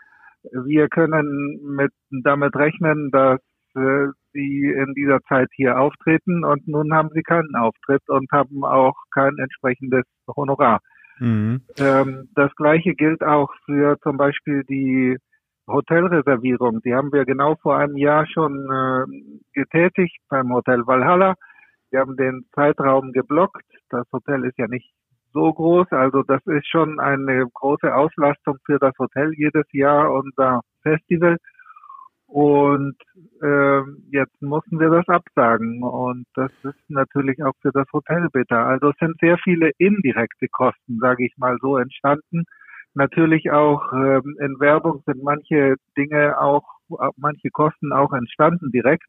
Wir können mit, damit rechnen, dass äh, sie in dieser Zeit hier auftreten und nun haben sie keinen Auftritt und haben auch kein entsprechendes Honorar. Mhm. Ähm, das gleiche gilt auch für zum Beispiel die Hotelreservierung. Die haben wir genau vor einem Jahr schon äh, getätigt beim Hotel Valhalla. Wir haben den Zeitraum geblockt. Das Hotel ist ja nicht so groß, also das ist schon eine große Auslastung für das Hotel jedes Jahr, unser Festival. Und äh, jetzt mussten wir das absagen. Und das ist natürlich auch für das Hotel bitter. Also es sind sehr viele indirekte Kosten, sage ich mal so, entstanden. Natürlich auch ähm, in Werbung sind manche Dinge auch, manche Kosten auch entstanden direkt.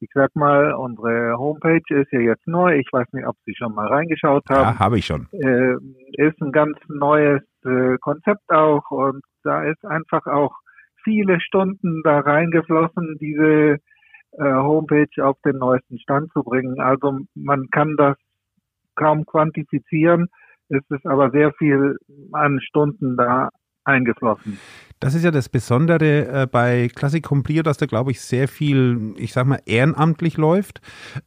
Ich sag mal, unsere Homepage ist ja jetzt neu. Ich weiß nicht, ob Sie schon mal reingeschaut haben.
Ja, habe ich schon.
Äh, ist ein ganz neues äh, Konzept auch und da ist einfach auch viele Stunden da reingeflossen, diese äh, Homepage auf den neuesten Stand zu bringen. Also man kann das kaum quantifizieren. Es ist aber sehr viel an Stunden da eingeflossen.
Das ist ja das Besondere äh, bei Classic Complete, dass da, glaube ich, sehr viel, ich sag mal, ehrenamtlich läuft.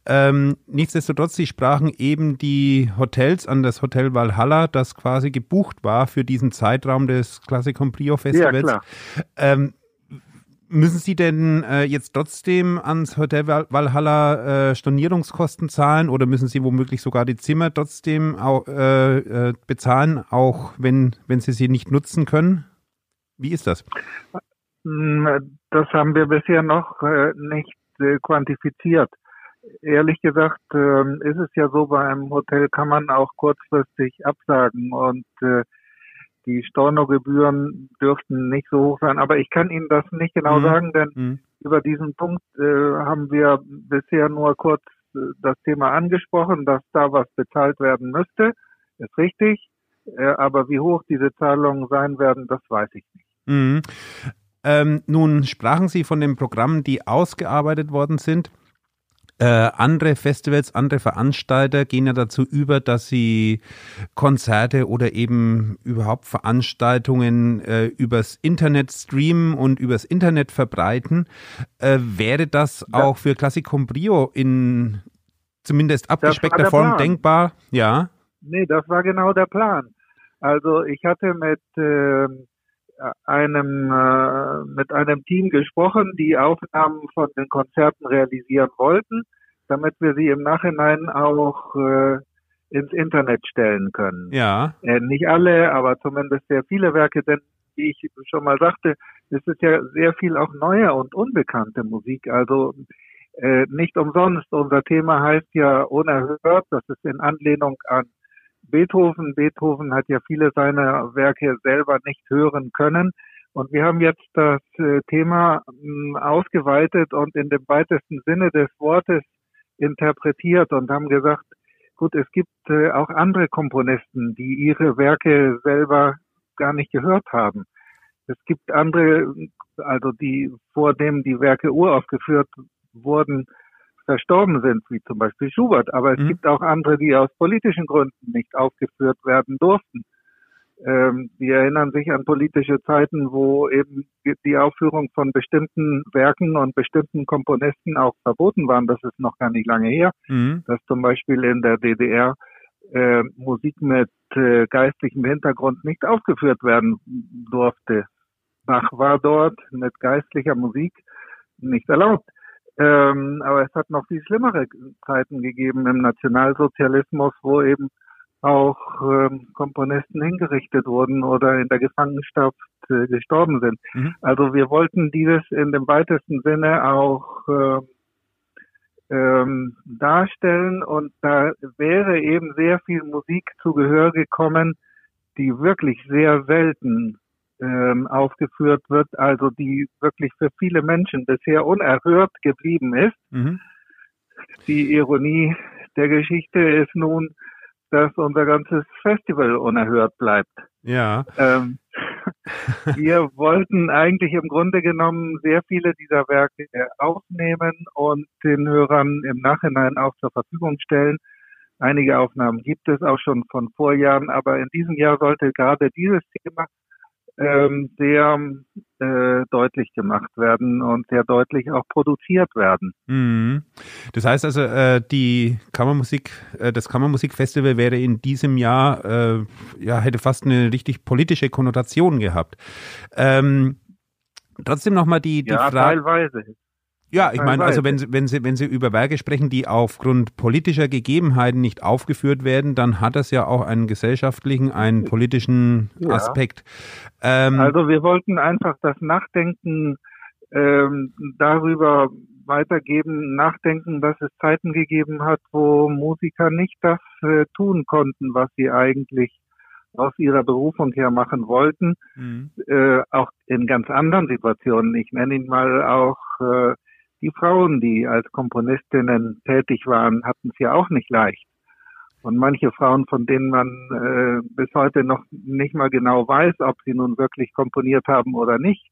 Ähm, nichtsdestotrotz, Sie sprachen eben die Hotels an, das Hotel Valhalla, das quasi gebucht war für diesen Zeitraum des Classic Complete Festivals. Ja, klar. Ähm, Müssen Sie denn äh, jetzt trotzdem ans Hotel Valhalla äh, Stornierungskosten zahlen oder müssen Sie womöglich sogar die Zimmer trotzdem auch, äh, äh bezahlen, auch wenn, wenn Sie sie nicht nutzen können? Wie ist das?
Hm, das haben wir bisher noch äh, nicht äh, quantifiziert. Ehrlich gesagt ähm, ist es ja so, bei einem Hotel kann man auch kurzfristig absagen und die Stornogebühren dürften nicht so hoch sein. Aber ich kann Ihnen das nicht genau mhm. sagen, denn mhm. über diesen Punkt haben wir bisher nur kurz das Thema angesprochen, dass da was bezahlt werden müsste. Ist richtig. aber wie hoch diese Zahlungen sein werden, das weiß ich nicht.
Mhm. Ähm, nun sprachen Sie von den Programmen, die ausgearbeitet worden sind. Äh, andere Festivals, andere Veranstalter gehen ja dazu über, dass sie Konzerte oder eben überhaupt Veranstaltungen äh, übers Internet streamen und übers Internet verbreiten. Äh, wäre das ja. auch für Classic Brio in zumindest abgespeckter Form Plan. denkbar? Ja.
Nee, das war genau der Plan. Also ich hatte mit äh, einem äh, mit einem Team gesprochen, die Aufnahmen von den Konzerten realisieren wollten, damit wir sie im Nachhinein auch äh, ins Internet stellen können.
Ja.
Äh, nicht alle, aber zumindest sehr viele Werke, denn wie ich schon mal sagte, es ist ja sehr viel auch neue und unbekannte Musik. Also äh, nicht umsonst. Unser Thema heißt ja unerhört. Das ist in Anlehnung an Beethoven. Beethoven hat ja viele seiner Werke selber nicht hören können. Und wir haben jetzt das äh, Thema hm, ausgeweitet und in dem weitesten Sinne des Wortes interpretiert und haben gesagt, gut, es gibt äh, auch andere Komponisten, die ihre Werke selber gar nicht gehört haben. Es gibt andere, also die vor dem die Werke uraufgeführt wurden, verstorben sind, wie zum Beispiel Schubert. Aber es mhm. gibt auch andere, die aus politischen Gründen nicht aufgeführt werden durften. Ähm, die erinnern sich an politische Zeiten, wo eben die Aufführung von bestimmten Werken und bestimmten Komponisten auch verboten waren. Das ist noch gar nicht lange her, mhm. dass zum Beispiel in der DDR äh, Musik mit äh, geistlichem Hintergrund nicht aufgeführt werden durfte. Bach war dort mit geistlicher Musik nicht erlaubt. Ähm, aber es hat noch viel schlimmere Zeiten gegeben im Nationalsozialismus, wo eben auch ähm, Komponisten hingerichtet wurden oder in der Gefangenschaft äh, gestorben sind. Mhm. Also wir wollten dieses in dem weitesten Sinne auch äh, ähm, darstellen und da wäre eben sehr viel Musik zu Gehör gekommen, die wirklich sehr selten ähm, aufgeführt wird, also die wirklich für viele Menschen bisher unerhört geblieben ist. Mhm. Die Ironie der Geschichte ist nun, dass unser ganzes Festival unerhört bleibt.
Ja.
Ähm, wir wollten eigentlich im Grunde genommen sehr viele dieser Werke aufnehmen und den Hörern im Nachhinein auch zur Verfügung stellen. Einige Aufnahmen gibt es auch schon von Vorjahren, aber in diesem Jahr sollte gerade dieses Thema ähm, sehr äh, deutlich gemacht werden und sehr deutlich auch produziert werden.
Mhm. Das heißt also, äh, die Kammermusik, äh, das Kammermusikfestival wäre in diesem Jahr, äh, ja, hätte fast eine richtig politische Konnotation gehabt. Ähm, trotzdem nochmal die, die
ja,
Frage.
Teilweise.
Ja, ich meine, also wenn Sie, wenn Sie, wenn Sie über Werke sprechen, die aufgrund politischer Gegebenheiten nicht aufgeführt werden, dann hat das ja auch einen gesellschaftlichen, einen politischen ja. Aspekt.
Ähm, also wir wollten einfach das Nachdenken ähm, darüber weitergeben, nachdenken, dass es Zeiten gegeben hat, wo Musiker nicht das äh, tun konnten, was sie eigentlich aus ihrer Berufung her machen wollten, mhm. äh, auch in ganz anderen Situationen. Ich nenne ihn mal auch äh, die Frauen, die als Komponistinnen tätig waren, hatten es ja auch nicht leicht. Und manche Frauen, von denen man äh, bis heute noch nicht mal genau weiß, ob sie nun wirklich komponiert haben oder nicht.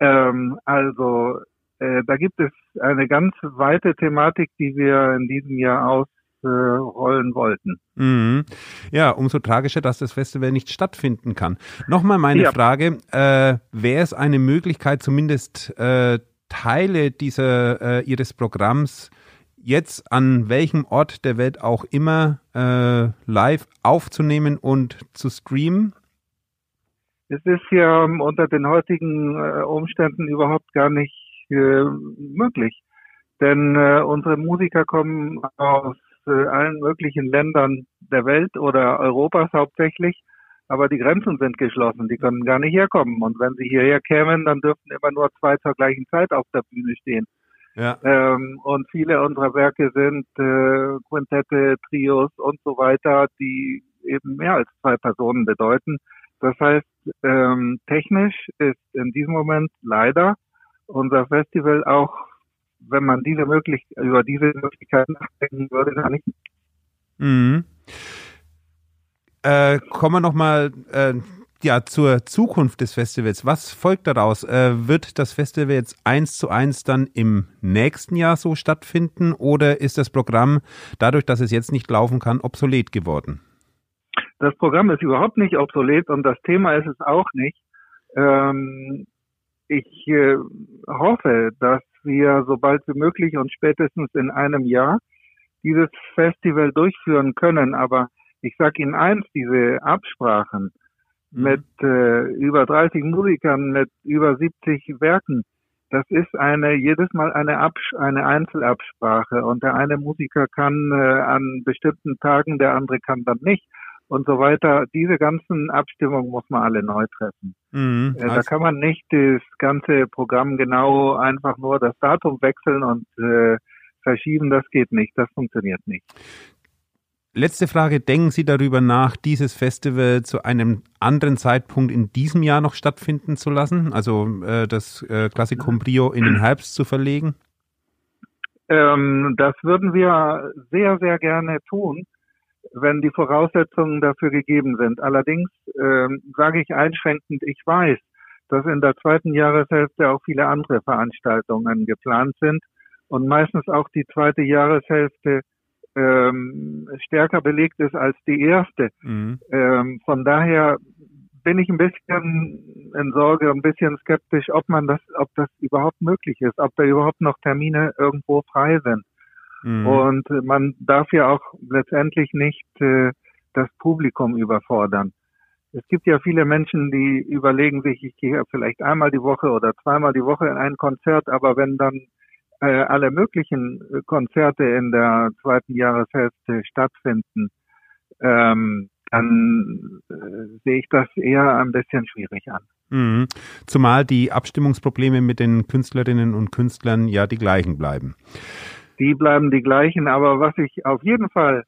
Ähm, also äh, da gibt es eine ganz weite Thematik, die wir in diesem Jahr ausrollen wollten.
Mhm. Ja, umso tragischer, dass das Festival nicht stattfinden kann. Nochmal meine ja. Frage, äh, wäre es eine Möglichkeit, zumindest äh, Teile dieser, äh, Ihres Programms jetzt an welchem Ort der Welt auch immer äh, live aufzunehmen und zu streamen?
Es ist ja unter den heutigen äh, Umständen überhaupt gar nicht äh, möglich. Denn äh, unsere Musiker kommen aus äh, allen möglichen Ländern der Welt oder Europas hauptsächlich. Aber die Grenzen sind geschlossen, die können gar nicht herkommen. Und wenn sie hierher kämen, dann dürften immer nur zwei zur gleichen Zeit auf der Bühne stehen. Ja. Ähm, und viele unserer Werke sind äh, Quintette, Trios und so weiter, die eben mehr als zwei Personen bedeuten. Das heißt, ähm, technisch ist in diesem Moment leider unser Festival auch, wenn man diese möglich über diese Möglichkeit nachdenken würde, gar nicht.
Mhm. Äh, kommen wir nochmal äh, ja, zur Zukunft des Festivals. Was folgt daraus? Äh, wird das Festival jetzt eins zu eins dann im nächsten Jahr so stattfinden oder ist das Programm dadurch, dass es jetzt nicht laufen kann, obsolet geworden?
Das Programm ist überhaupt nicht obsolet und das Thema ist es auch nicht. Ähm, ich äh, hoffe, dass wir sobald wie möglich und spätestens in einem Jahr dieses Festival durchführen können. Aber ich sage Ihnen eins, diese Absprachen, mhm. mit äh, über 30 Musikern, mit über 70 Werken. Das ist eine jedes Mal eine, Abs eine Einzelabsprache und der eine Musiker kann äh, an bestimmten Tagen, der andere kann dann nicht und so weiter. Diese ganzen Abstimmungen muss man alle neu treffen. Mhm, äh, da kann man nicht das ganze Programm genau einfach nur das Datum wechseln und äh, verschieben. Das geht nicht. Das funktioniert nicht.
Letzte Frage, denken Sie darüber nach, dieses Festival zu einem anderen Zeitpunkt in diesem Jahr noch stattfinden zu lassen? Also äh, das äh, Classico Brio in den Herbst zu verlegen?
Ähm, das würden wir sehr, sehr gerne tun, wenn die Voraussetzungen dafür gegeben sind. Allerdings ähm, sage ich einschränkend, ich weiß, dass in der zweiten Jahreshälfte auch viele andere Veranstaltungen geplant sind und meistens auch die zweite Jahreshälfte ähm, stärker belegt ist als die erste. Mhm. Ähm, von daher bin ich ein bisschen in Sorge, ein bisschen skeptisch, ob man das, ob das überhaupt möglich ist, ob da überhaupt noch Termine irgendwo frei sind. Mhm. Und man darf ja auch letztendlich nicht äh, das Publikum überfordern. Es gibt ja viele Menschen, die überlegen sich, ich gehe vielleicht einmal die Woche oder zweimal die Woche in ein Konzert, aber wenn dann äh, alle möglichen äh, Konzerte in der zweiten Jahreshälfte stattfinden, ähm, dann äh, sehe ich das eher ein bisschen schwierig an.
Mhm. Zumal die Abstimmungsprobleme mit den Künstlerinnen und Künstlern ja die gleichen bleiben.
Die bleiben die gleichen, aber was ich auf jeden Fall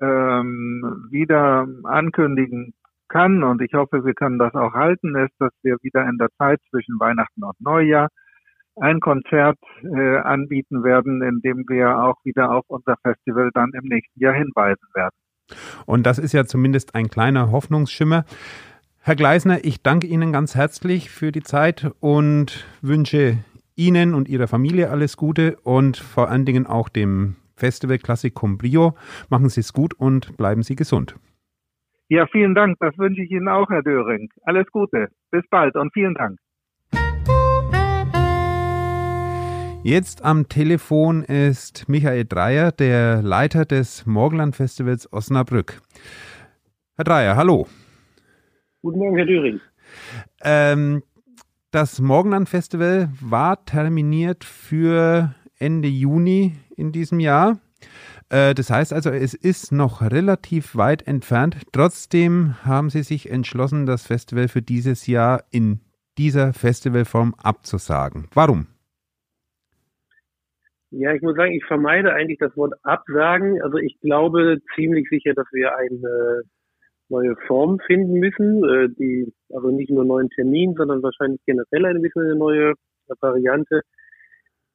ähm, wieder ankündigen kann, und ich hoffe, wir können das auch halten, ist, dass wir wieder in der Zeit zwischen Weihnachten und Neujahr ein Konzert äh, anbieten werden, in dem wir auch wieder auf unser Festival dann im nächsten Jahr hinweisen werden.
Und das ist ja zumindest ein kleiner Hoffnungsschimmer. Herr Gleisner, ich danke Ihnen ganz herzlich für die Zeit und wünsche Ihnen und Ihrer Familie alles Gute und vor allen Dingen auch dem Festival Classic Brio. Machen Sie es gut und bleiben Sie gesund.
Ja, vielen Dank. Das wünsche ich Ihnen auch, Herr Döring. Alles Gute. Bis bald und vielen Dank.
Jetzt am Telefon ist Michael Dreier, der Leiter des Morgenland Festivals Osnabrück. Herr Dreier, hallo.
Guten Morgen, Herr Düring.
Ähm, das Morgenland Festival war terminiert für Ende Juni in diesem Jahr. Äh, das heißt also, es ist noch relativ weit entfernt. Trotzdem haben Sie sich entschlossen, das Festival für dieses Jahr in dieser Festivalform abzusagen. Warum?
Ja, ich muss sagen, ich vermeide eigentlich das Wort absagen. Also ich glaube ziemlich sicher, dass wir eine neue Form finden müssen, äh, die also nicht nur neuen Termin, sondern wahrscheinlich generell ein bisschen eine neue Variante.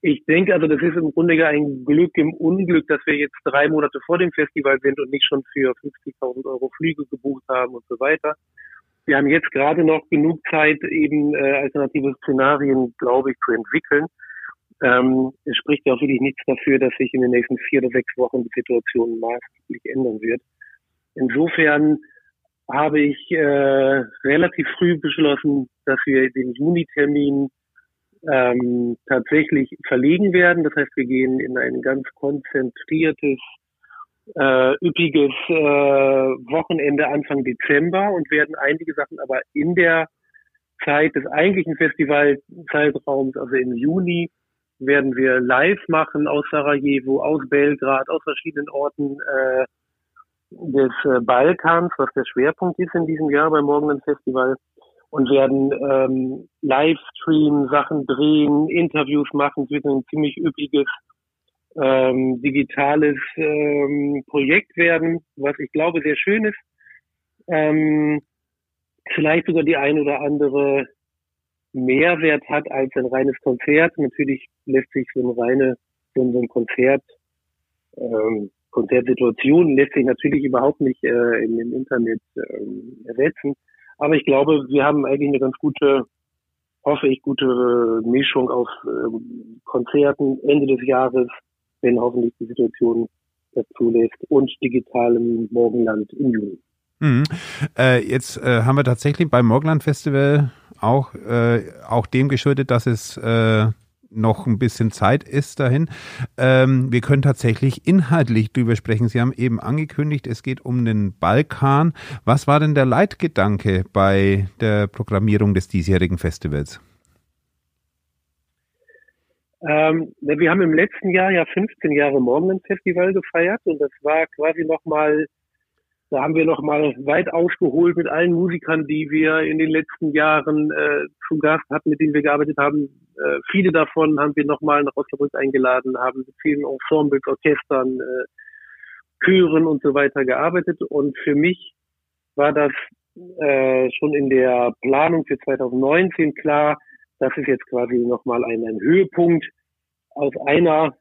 Ich denke also, das ist im Grunde ein Glück im Unglück, dass wir jetzt drei Monate vor dem Festival sind und nicht schon für 50.000 Euro Flüge gebucht haben und so weiter. Wir haben jetzt gerade noch genug Zeit, eben äh, alternative Szenarien, glaube ich, zu entwickeln. Ähm, es spricht ja auch wirklich nichts dafür, dass sich in den nächsten vier oder sechs Wochen die Situation maßgeblich ändern wird. Insofern habe ich äh, relativ früh beschlossen, dass wir den Juni-Termin ähm, tatsächlich verlegen werden. Das heißt, wir gehen in ein ganz konzentriertes, äh, üppiges äh, Wochenende Anfang Dezember und werden einige Sachen aber in der Zeit des eigentlichen Festivalzeitraums, also im Juni, werden wir live machen aus Sarajevo, aus Belgrad, aus verschiedenen Orten äh, des äh, Balkans, was der Schwerpunkt ist in diesem Jahr beim Morgenland Festival und werden ähm, Livestream Sachen drehen, Interviews machen. Es wird ein ziemlich üppiges ähm, digitales ähm, Projekt werden, was ich glaube sehr schön ist. Ähm, vielleicht sogar die ein oder andere Mehrwert hat als ein reines Konzert. Natürlich lässt sich so ein reine so ein Konzert ähm, Konzertsituation lässt sich natürlich überhaupt nicht äh, im, im Internet äh, ersetzen. Aber ich glaube, wir haben eigentlich eine ganz gute, hoffe ich, gute Mischung aus äh, Konzerten Ende des Jahres, wenn hoffentlich die Situation das zulässt, und digitalem Morgenland im Juni.
Mhm. Äh, jetzt äh, haben wir tatsächlich beim Morgenland Festival auch, äh, auch dem geschuldet, dass es äh, noch ein bisschen Zeit ist dahin. Ähm, wir können tatsächlich inhaltlich drüber sprechen. Sie haben eben angekündigt, es geht um den Balkan. Was war denn der Leitgedanke bei der Programmierung des diesjährigen Festivals?
Ähm, wir haben im letzten Jahr ja 15 Jahre Morgenland Festival gefeiert und das war quasi nochmal da haben wir noch mal weit ausgeholt mit allen Musikern, die wir in den letzten Jahren äh, zu Gast hatten, mit denen wir gearbeitet haben. Äh, viele davon haben wir noch mal nach Osnabrück eingeladen, haben mit vielen Ensembles, Orchestern, äh, Chören und so weiter gearbeitet. Und für mich war das äh, schon in der Planung für 2019 klar, das ist jetzt quasi noch mal ein, ein Höhepunkt aus einer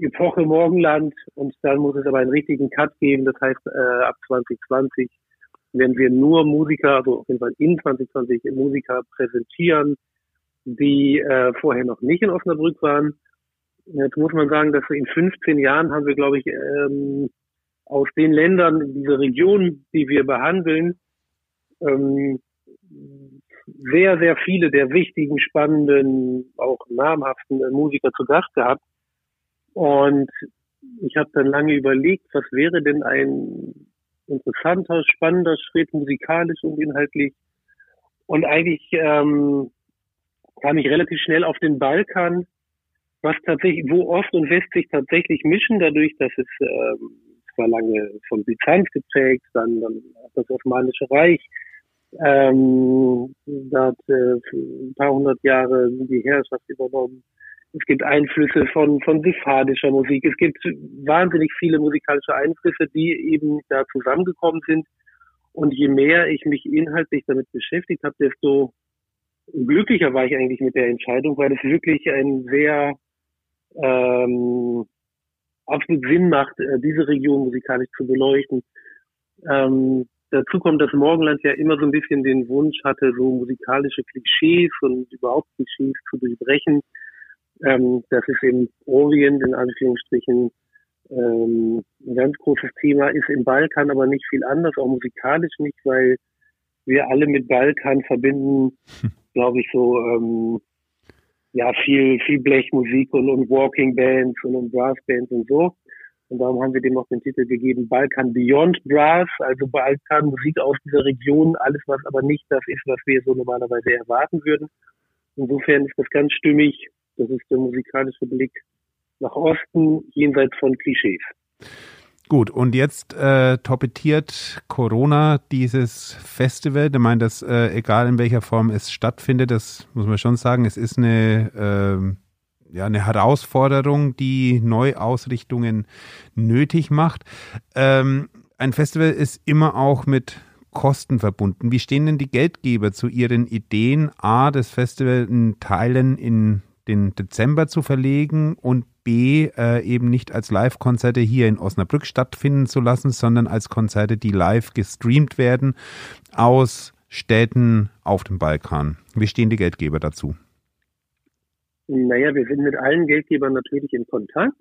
Epoche Morgenland und dann muss es aber einen richtigen Cut geben. Das heißt, äh, ab 2020 werden wir nur Musiker, also auf jeden Fall in 2020 Musiker präsentieren, die äh, vorher noch nicht in Osnabrück waren. Jetzt muss man sagen, dass in 15 Jahren haben wir, glaube ich, ähm, aus den Ländern, diese Region, die wir behandeln, ähm, sehr, sehr viele der wichtigen, spannenden, auch namhaften Musiker zu Gast gehabt. Und ich habe dann lange überlegt, was wäre denn ein interessanter, spannender Schritt, musikalisch und inhaltlich. Und eigentlich ähm, kam ich relativ schnell auf den Balkan, was tatsächlich, wo Ost und West sich tatsächlich mischen, dadurch, dass es ähm, zwar lange von Byzanz geprägt, dann, dann das Osmanische Reich, ähm, da hat äh, ein paar hundert Jahre die Herrschaft übernommen es gibt Einflüsse von, von sephardischer Musik. Es gibt wahnsinnig viele musikalische Einflüsse, die eben da zusammengekommen sind. Und je mehr ich mich inhaltlich damit beschäftigt habe, desto glücklicher war ich eigentlich mit der Entscheidung, weil es wirklich ein sehr ähm, absolut Sinn macht, äh, diese Region musikalisch zu beleuchten. Ähm, dazu kommt, dass Morgenland ja immer so ein bisschen den Wunsch hatte, so musikalische Klischees und überhaupt Klischees zu durchbrechen. Ähm, das ist im Orient in Anführungsstrichen ähm, ein ganz großes Thema, ist im Balkan aber nicht viel anders, auch musikalisch nicht, weil wir alle mit Balkan verbinden, hm. glaube ich, so ähm, ja viel viel Blechmusik und, und Walking Bands und, und Brassbands und so. Und darum haben wir dem auch den Titel gegeben Balkan Beyond Brass, also Balkan Musik aus dieser Region, alles was aber nicht das ist, was wir so normalerweise erwarten würden. Insofern ist das ganz stimmig das ist der musikalische Blick nach Osten, jenseits von Klischees.
Gut, und jetzt äh, torpediert Corona dieses Festival. Ich meine, dass äh, egal in welcher Form es stattfindet, das muss man schon sagen, es ist eine, äh, ja, eine Herausforderung, die Neuausrichtungen nötig macht. Ähm, ein Festival ist immer auch mit Kosten verbunden. Wie stehen denn die Geldgeber zu ihren Ideen, A, das Festival in Teilen in den Dezember zu verlegen und B, äh, eben nicht als Live-Konzerte hier in Osnabrück stattfinden zu lassen, sondern als Konzerte, die live gestreamt werden aus Städten auf dem Balkan. Wie stehen die Geldgeber dazu?
Naja, wir sind mit allen Geldgebern natürlich in Kontakt.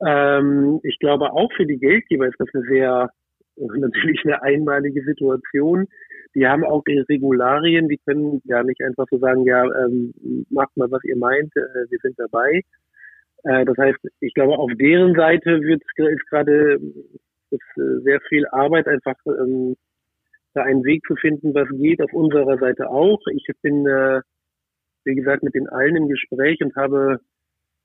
Ähm, ich glaube, auch für die Geldgeber ist das eine sehr, natürlich eine einmalige Situation die haben auch Regularien, die können ja nicht einfach so sagen, ja, ähm, macht mal, was ihr meint, äh, wir sind dabei. Äh, das heißt, ich glaube, auf deren Seite wird ist gerade äh, sehr viel Arbeit, einfach ähm, da einen Weg zu finden, was geht, auf unserer Seite auch. Ich bin, äh, wie gesagt, mit den allen im Gespräch und habe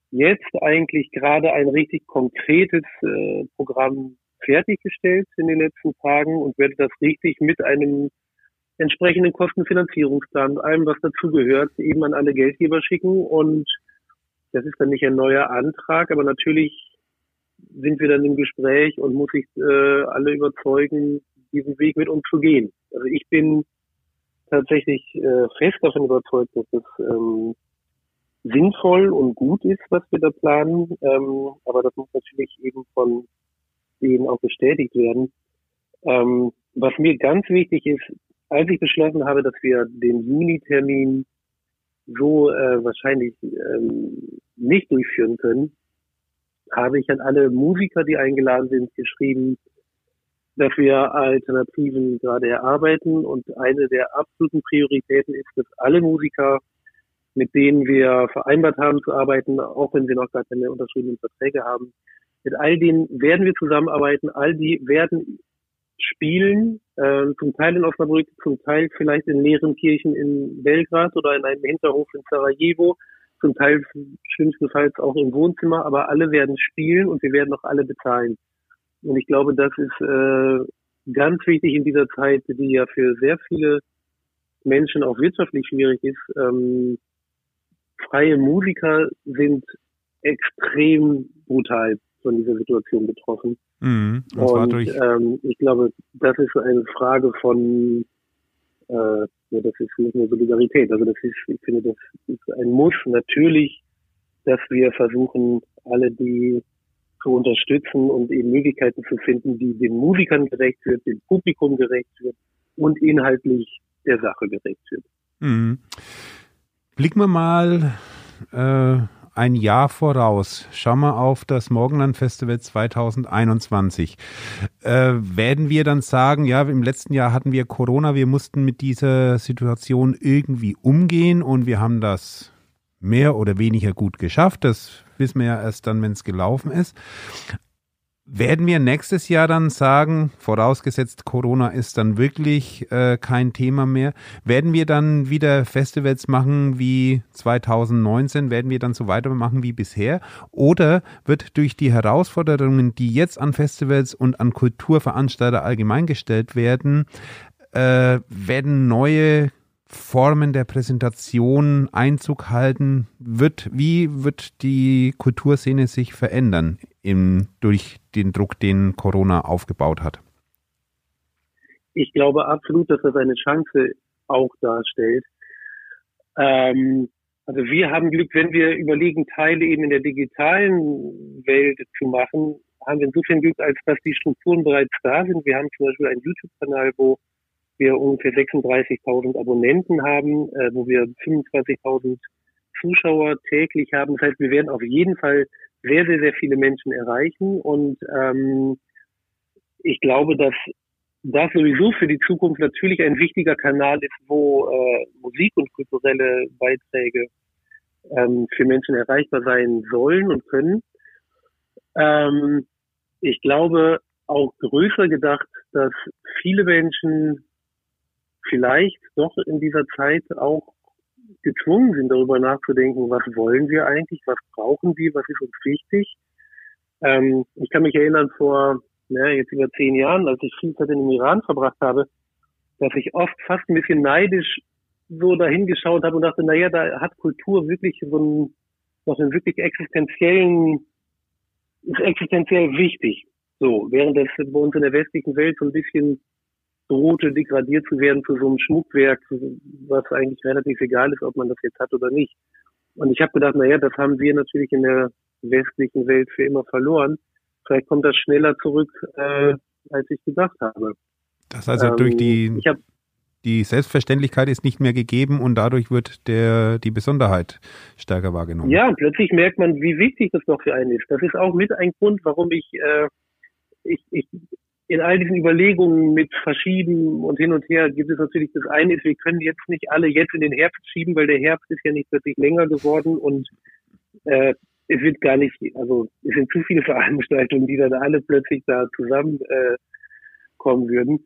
jetzt eigentlich gerade ein richtig konkretes äh, Programm fertiggestellt in den letzten Tagen und werde das richtig mit einem entsprechenden Kostenfinanzierungsplan, allem, was dazugehört, eben an alle Geldgeber schicken. Und das ist dann nicht ein neuer Antrag, aber natürlich sind wir dann im Gespräch und muss ich äh, alle überzeugen, diesen Weg mit uns zu gehen. Also ich bin tatsächlich äh, fest davon überzeugt, dass es ähm, sinnvoll und gut ist, was wir da planen. Ähm, aber das muss natürlich eben von denen auch bestätigt werden. Ähm, was mir ganz wichtig ist, als ich beschlossen habe, dass wir den Juni-Termin so äh, wahrscheinlich ähm, nicht durchführen können, habe ich an alle Musiker, die eingeladen sind, geschrieben, dass wir Alternativen gerade erarbeiten. Und eine der absoluten Prioritäten ist, dass alle Musiker, mit denen wir vereinbart haben zu arbeiten, auch wenn wir noch gar keine unterschriebenen Verträge haben, mit all denen werden wir zusammenarbeiten. All die werden spielen, äh, zum Teil in Osnabrück, zum Teil vielleicht in leeren Kirchen in Belgrad oder in einem Hinterhof in Sarajevo, zum Teil schlimmstenfalls auch im Wohnzimmer, aber alle werden spielen und wir werden auch alle bezahlen. Und ich glaube, das ist äh, ganz wichtig in dieser Zeit, die ja für sehr viele Menschen auch wirtschaftlich schwierig ist. Ähm, freie Musiker sind extrem brutal von dieser Situation betroffen. Mhm, und, und ähm, ich glaube, das ist eine Frage von, äh, ja, das ist nicht nur Solidarität. Also das ist, ich finde, das ist ein Muss. Natürlich, dass wir versuchen, alle die zu unterstützen und eben Möglichkeiten zu finden, die den Musikern gerecht wird, dem Publikum gerecht wird und inhaltlich der Sache gerecht wird.
Mhm. Blicken wir mal äh, ein Jahr voraus. Schauen wir auf das Morgenland Festival 2021. Äh, werden wir dann sagen, ja, im letzten Jahr hatten wir Corona, wir mussten mit dieser Situation irgendwie umgehen und wir haben das mehr oder weniger gut geschafft. Das wissen wir ja erst dann, wenn es gelaufen ist. Werden wir nächstes Jahr dann sagen, vorausgesetzt Corona ist dann wirklich äh, kein Thema mehr, werden wir dann wieder Festivals machen wie 2019? Werden wir dann so weitermachen wie bisher? Oder wird durch die Herausforderungen, die jetzt an Festivals und an Kulturveranstalter allgemein gestellt werden, äh, werden neue Formen der Präsentation Einzug halten? Wird, wie wird die Kulturszene sich verändern im, durch den Druck, den Corona aufgebaut hat?
Ich glaube absolut, dass das eine Chance auch darstellt. Ähm, also wir haben Glück, wenn wir überlegen, Teile eben in der digitalen Welt zu machen, haben wir insofern Glück, als dass die Strukturen bereits da sind. Wir haben zum Beispiel einen YouTube-Kanal, wo wir ungefähr 36.000 Abonnenten haben, äh, wo wir 25.000 Zuschauer täglich haben. Das heißt, wir werden auf jeden Fall sehr, sehr, sehr viele Menschen erreichen. Und ähm, ich glaube, dass das sowieso für die Zukunft natürlich ein wichtiger Kanal ist, wo äh, Musik und kulturelle Beiträge ähm, für Menschen erreichbar sein sollen und können. Ähm, ich glaube auch größer gedacht, dass viele Menschen vielleicht doch in dieser Zeit auch gezwungen sind, darüber nachzudenken, was wollen wir eigentlich, was brauchen wir, was ist uns wichtig. Ähm, ich kann mich erinnern, vor ja, jetzt über zehn Jahren, als ich viel Zeit in dem Iran verbracht habe, dass ich oft fast ein bisschen neidisch so dahingeschaut habe und dachte, naja, da hat Kultur wirklich so einen, noch einen wirklich existenziellen, ist existenziell wichtig. So, während das bei uns in der westlichen Welt so ein bisschen drohte, degradiert zu werden zu so einem Schmuckwerk, was eigentlich relativ egal ist, ob man das jetzt hat oder nicht. Und ich habe gedacht, naja, das haben wir natürlich in der westlichen Welt für immer verloren. Vielleicht kommt das schneller zurück, äh, als ich gedacht habe.
Das also ähm, durch die, hab, die Selbstverständlichkeit ist nicht mehr gegeben und dadurch wird der, die Besonderheit stärker wahrgenommen.
Ja, plötzlich merkt man, wie wichtig das doch für einen ist. Das ist auch mit ein Grund, warum ich, äh, ich, ich in all diesen Überlegungen mit Verschieben und hin und her gibt es natürlich das eine ist, wir können jetzt nicht alle jetzt in den Herbst schieben, weil der Herbst ist ja nicht wirklich länger geworden und äh, es wird gar nicht, also es sind zu viele Veranstaltungen, die dann alle plötzlich da zusammenkommen äh, würden.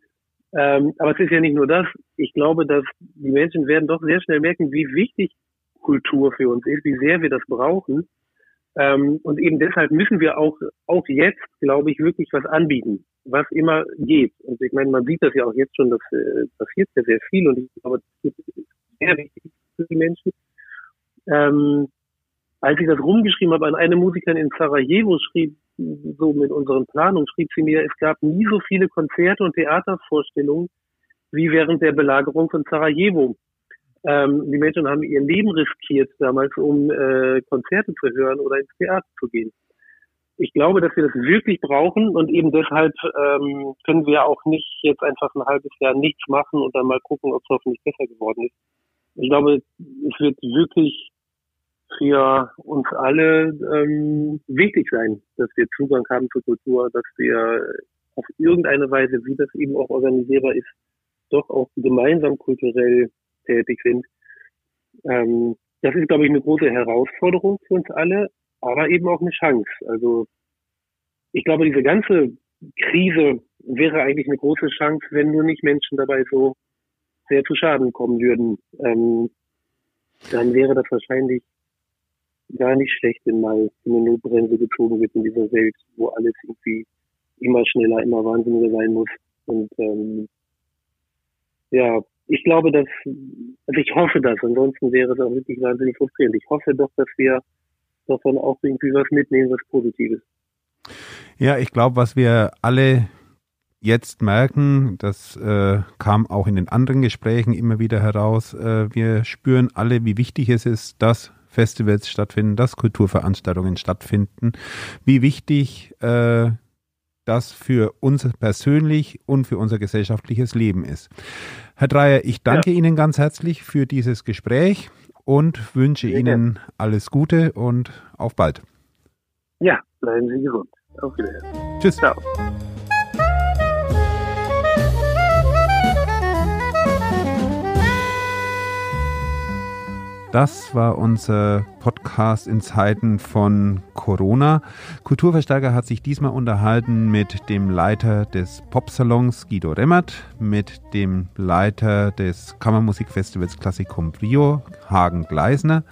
Ähm, aber es ist ja nicht nur das. Ich glaube, dass die Menschen werden doch sehr schnell merken, wie wichtig Kultur für uns ist, wie sehr wir das brauchen. Ähm, und eben deshalb müssen wir auch, auch jetzt, glaube ich, wirklich was anbieten, was immer geht. Und ich meine, man sieht das ja auch jetzt schon, das äh, passiert ja sehr viel und ich glaube, das ist sehr wichtig für die Menschen. Ähm, als ich das rumgeschrieben habe an eine Musikerin in Sarajevo, schrieb so mit unseren Planungen, schrieb sie mir, es gab nie so viele Konzerte und Theatervorstellungen wie während der Belagerung von Sarajevo. Ähm, die Menschen haben ihr Leben riskiert damals, um äh, Konzerte zu hören oder ins Theater zu gehen. Ich glaube, dass wir das wirklich brauchen und eben deshalb ähm, können wir auch nicht jetzt einfach ein halbes Jahr nichts machen und dann mal gucken, ob es hoffentlich besser geworden ist. Ich glaube, es wird wirklich für uns alle ähm, wichtig sein, dass wir Zugang haben zur Kultur, dass wir auf irgendeine Weise, wie das eben auch organisierbar ist, doch auch gemeinsam kulturell tätig sind. Ähm, das ist, glaube ich, eine große Herausforderung für uns alle, aber eben auch eine Chance. Also ich glaube, diese ganze Krise wäre eigentlich eine große Chance, wenn nur nicht Menschen dabei so sehr zu Schaden kommen würden. Ähm, dann wäre das wahrscheinlich gar nicht schlecht, wenn mal eine Notbremse gezogen wird in dieser Welt, wo alles irgendwie immer schneller, immer wahnsinniger sein muss. Und ähm, ja, ich glaube, dass, also ich hoffe das, ansonsten wäre es auch wirklich wahnsinnig frustrierend. Ich hoffe doch, dass wir davon auch irgendwie was mitnehmen, was Positives.
Ja, ich glaube, was wir alle jetzt merken, das äh, kam auch in den anderen Gesprächen immer wieder heraus, äh, wir spüren alle, wie wichtig es ist, dass Festivals stattfinden, dass Kulturveranstaltungen stattfinden, wie wichtig äh, das für uns persönlich und für unser gesellschaftliches Leben ist. Herr Dreier, ich danke ja. Ihnen ganz herzlich für dieses Gespräch und wünsche Sehr Ihnen alles Gute und auf bald.
Ja, bleiben Sie gesund. Auf Wiedersehen.
Tschüss. Ciao. Das war unser Podcast in Zeiten von Corona. Kulturverstärker hat sich diesmal unterhalten mit dem Leiter des Popsalons Guido Remmert, mit dem Leiter des Kammermusikfestivals Klassikum Brio Hagen Gleisner,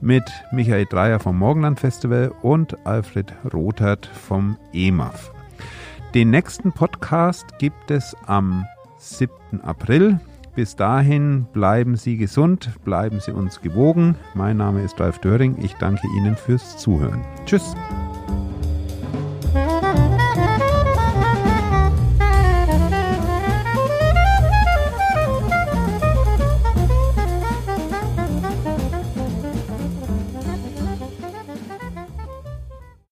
mit Michael Dreier vom Morgenland Festival und Alfred Rothert vom EMAF. Den nächsten Podcast gibt es am 7. April. Bis dahin bleiben Sie gesund, bleiben Sie uns gewogen. Mein Name ist Ralf Döring. Ich danke Ihnen fürs Zuhören. Tschüss.